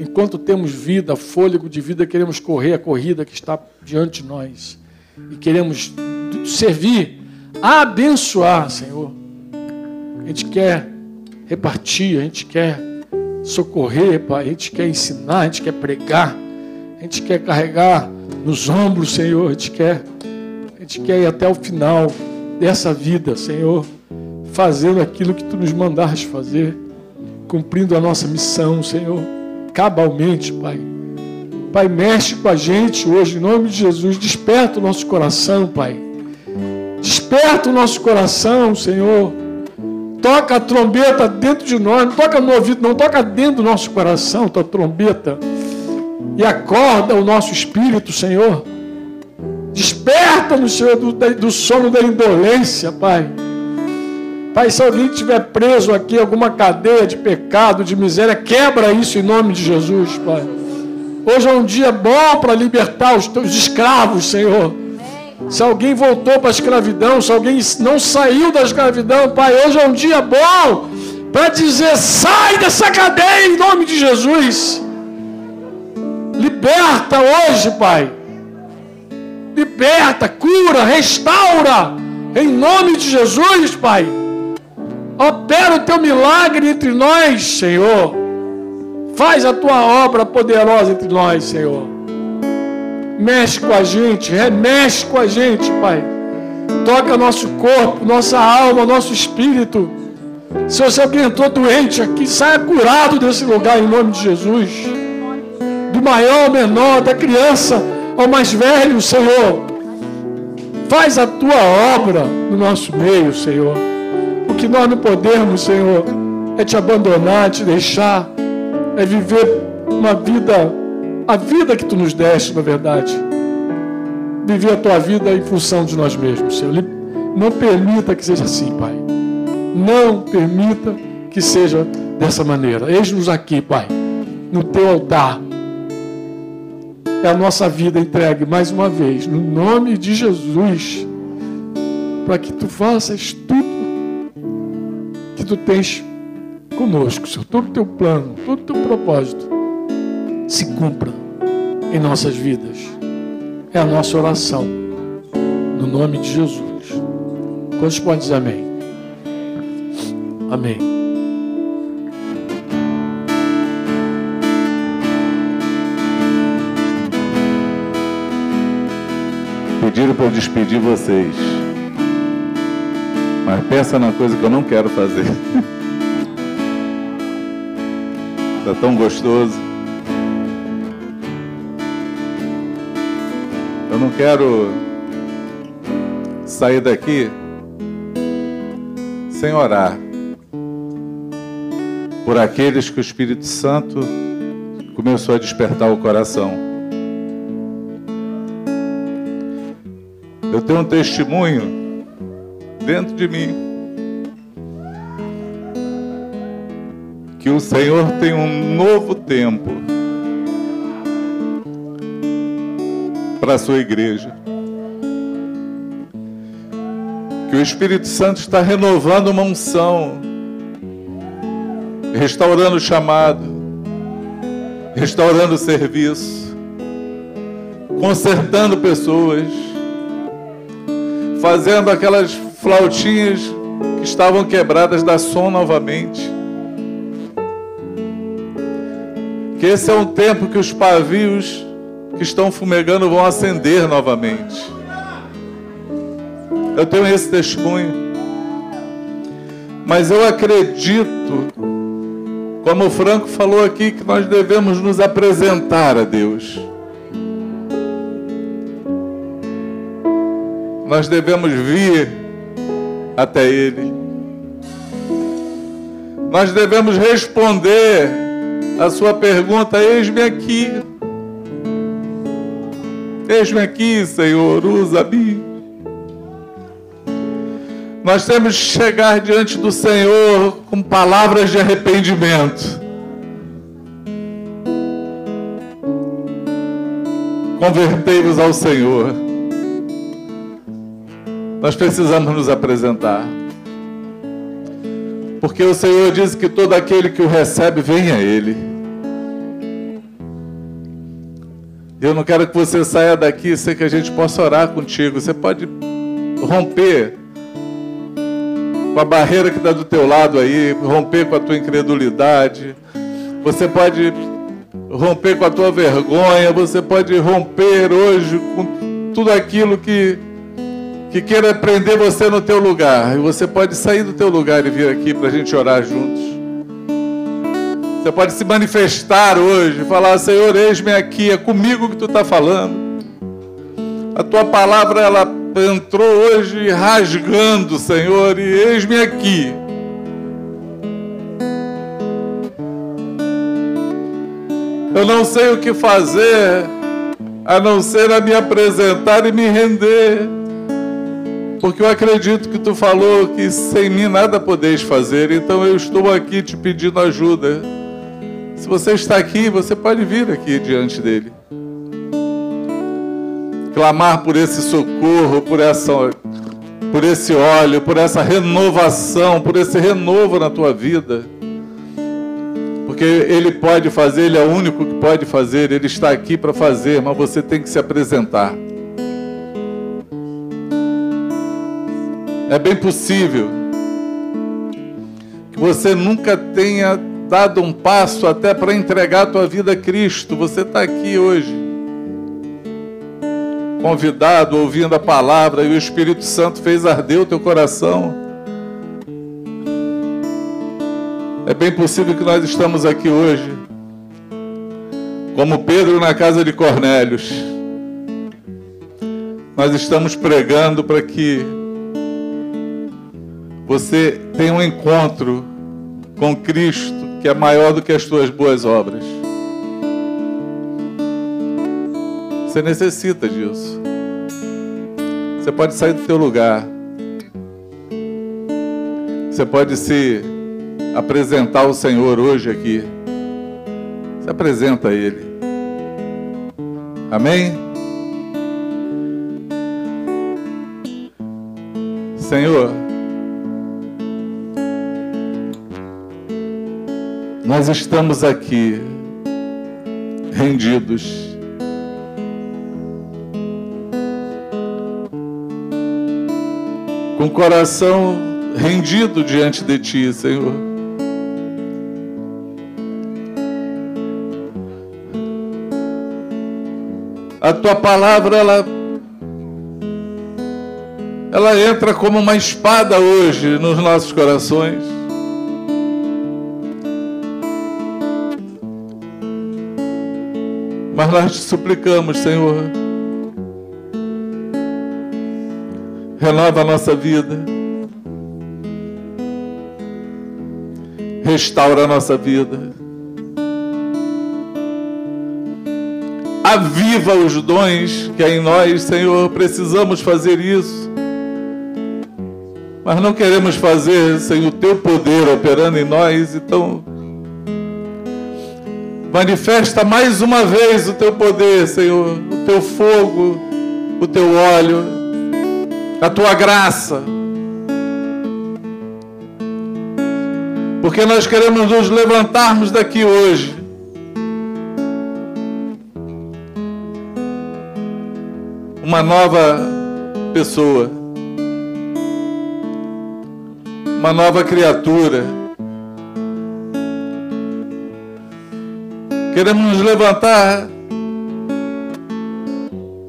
Enquanto temos vida, fôlego de vida, queremos correr a corrida que está diante de nós. E queremos servir, abençoar, Senhor. A gente quer repartir, a gente quer socorrer, Pai. A gente quer ensinar, a gente quer pregar. A gente quer carregar nos ombros, Senhor. A gente quer, a gente quer ir até o final dessa vida, Senhor. Fazendo aquilo que Tu nos mandaste fazer. Cumprindo a nossa missão, Senhor cabalmente, Pai. Pai, mexe com a gente hoje, em nome de Jesus. Desperta o nosso coração, Pai. Desperta o nosso coração, Senhor. Toca a trombeta dentro de nós. Não toca no ouvido, não. Toca dentro do nosso coração, tua trombeta. E acorda o nosso espírito, Senhor. Desperta-nos, Senhor, do, do sono da indolência, Pai. Pai, se alguém estiver preso aqui, alguma cadeia de pecado, de miséria, quebra isso em nome de Jesus, Pai. Hoje é um dia bom para libertar os teus escravos, Senhor. Se alguém voltou para a escravidão, se alguém não saiu da escravidão, Pai, hoje é um dia bom para dizer: sai dessa cadeia em nome de Jesus. Liberta hoje, Pai. Liberta, cura, restaura, em nome de Jesus, Pai. Opera o teu milagre entre nós, Senhor. Faz a tua obra poderosa entre nós, Senhor. Mexe com a gente, remexe com a gente, Pai. Toca nosso corpo, nossa alma, nosso espírito. Se você alguém entrou doente aqui, saia curado desse lugar em nome de Jesus. Do maior ao menor, da criança ao mais velho, Senhor. Faz a tua obra no nosso meio, Senhor. O que nós não podemos, Senhor, é te abandonar, te deixar, é viver uma vida, a vida que tu nos deste, na verdade. Viver a tua vida em função de nós mesmos, Senhor. Não permita que seja assim, Pai. Não permita que seja dessa maneira. Eis-nos aqui, Pai, no teu altar. É a nossa vida entregue mais uma vez, no nome de Jesus, para que tu faças tudo que tu tens conosco, Senhor. Todo o teu plano, todo o teu propósito se cumpra em nossas vidas. É a nossa oração. No nome de Jesus. Quantos podem dizer amém? Amém. Pediram para eu despedir vocês. Mas pensa na coisa que eu não quero fazer. Está (laughs) tão gostoso. Eu não quero sair daqui sem orar por aqueles que o Espírito Santo começou a despertar o coração. Tenho um testemunho dentro de mim. Que o Senhor tem um novo tempo para a sua igreja. Que o Espírito Santo está renovando uma unção, restaurando o chamado, restaurando o serviço, consertando pessoas, fazendo aquelas flautinhas que estavam quebradas da som novamente. Que esse é um tempo que os pavios que estão fumegando vão acender novamente. Eu tenho esse testemunho. Mas eu acredito, como o Franco falou aqui, que nós devemos nos apresentar a Deus. Nós devemos vir até Ele. Nós devemos responder a sua pergunta: eis-me aqui. Eis-me aqui, Senhor, usa-me. Nós temos que chegar diante do Senhor com palavras de arrependimento. Convertei-vos ao Senhor. Nós precisamos nos apresentar. Porque o Senhor diz que todo aquele que o recebe, venha a Ele. Eu não quero que você saia daqui sem que a gente possa orar contigo. Você pode romper com a barreira que está do teu lado aí, romper com a tua incredulidade. Você pode romper com a tua vergonha, você pode romper hoje com tudo aquilo que que queira prender você no teu lugar. E você pode sair do teu lugar e vir aqui para a gente orar juntos. Você pode se manifestar hoje, falar, Senhor, eis-me aqui, é comigo que tu está falando. A tua palavra, ela entrou hoje rasgando, Senhor, e eis-me aqui. Eu não sei o que fazer, a não ser a me apresentar e me render. Porque eu acredito que tu falou que sem mim nada podeis fazer, então eu estou aqui te pedindo ajuda. Se você está aqui, você pode vir aqui diante dele clamar por esse socorro, por essa por esse óleo, por essa renovação, por esse renovo na tua vida. Porque ele pode fazer, ele é o único que pode fazer, ele está aqui para fazer, mas você tem que se apresentar. É bem possível que você nunca tenha dado um passo até para entregar a tua vida a Cristo. Você está aqui hoje convidado, ouvindo a palavra, e o Espírito Santo fez arder o teu coração. É bem possível que nós estamos aqui hoje, como Pedro na casa de Cornélios. Nós estamos pregando para que você tenha um encontro com Cristo que é maior do que as tuas boas obras. Você necessita disso. Você pode sair do teu lugar. Você pode se apresentar ao Senhor hoje aqui. Se apresenta a Ele. Amém? Senhor, nós estamos aqui rendidos com o coração rendido diante de Ti, Senhor. A Tua palavra, ela, ela entra como uma espada hoje nos nossos corações. Nós te suplicamos, Senhor. Renova a nossa vida, restaura a nossa vida, aviva os dons que há em nós, Senhor, precisamos fazer isso. Mas não queremos fazer sem o teu poder operando em nós, então manifesta mais uma vez o teu poder, Senhor, o teu fogo, o teu óleo da tua graça. Porque nós queremos nos levantarmos daqui hoje. Uma nova pessoa. Uma nova criatura. Queremos nos levantar,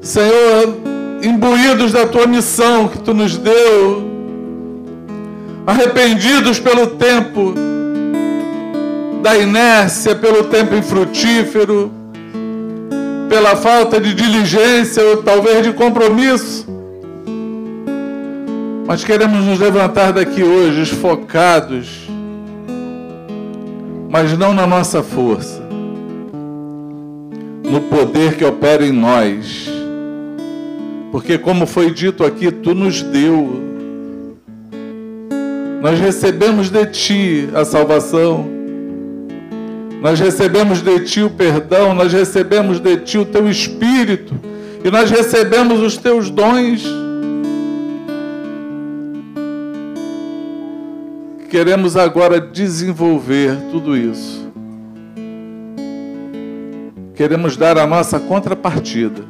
Senhor, imbuídos da tua missão que tu nos deu, arrependidos pelo tempo da inércia, pelo tempo infrutífero, pela falta de diligência ou talvez de compromisso. Mas queremos nos levantar daqui hoje focados mas não na nossa força, no poder que opera em nós. Porque, como foi dito aqui, tu nos deu. Nós recebemos de ti a salvação. Nós recebemos de ti o perdão, nós recebemos de ti o teu espírito e nós recebemos os teus dons. Queremos agora desenvolver tudo isso. Queremos dar a nossa contrapartida.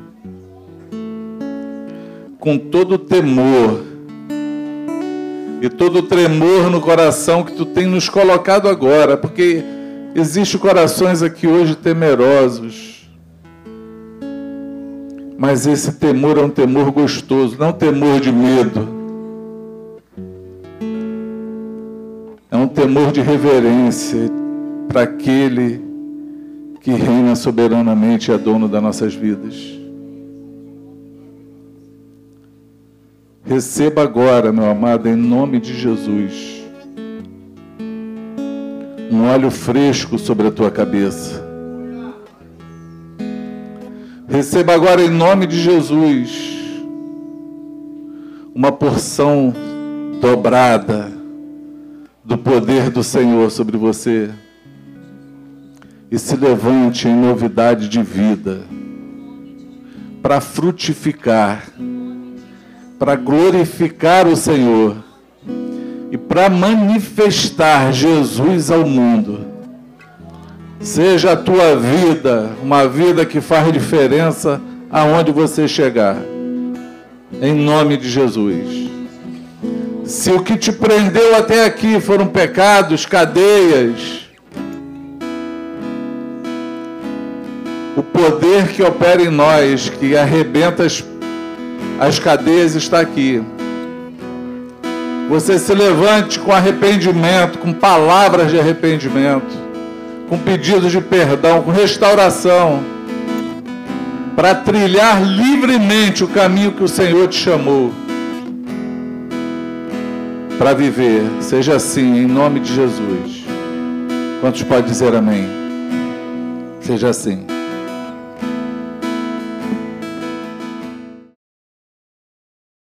Com todo temor e todo tremor no coração que tu tem nos colocado agora, porque Existem corações aqui hoje temerosos. Mas esse temor é um temor gostoso, não temor de medo. É um temor de reverência para aquele que reina soberanamente e é dono das nossas vidas. Receba agora, meu amado, em nome de Jesus um óleo fresco sobre a tua cabeça. Receba agora em nome de Jesus uma porção dobrada do poder do Senhor sobre você. E se levante em novidade de vida para frutificar, para glorificar o Senhor e para manifestar Jesus ao mundo. Seja a tua vida uma vida que faz diferença aonde você chegar. Em nome de Jesus. Se o que te prendeu até aqui foram pecados, cadeias, poder que opera em nós, que arrebenta as, as cadeias, está aqui. Você se levante com arrependimento, com palavras de arrependimento, com pedidos de perdão, com restauração, para trilhar livremente o caminho que o Senhor te chamou para viver. Seja assim, em nome de Jesus. Quantos pode dizer amém? Seja assim.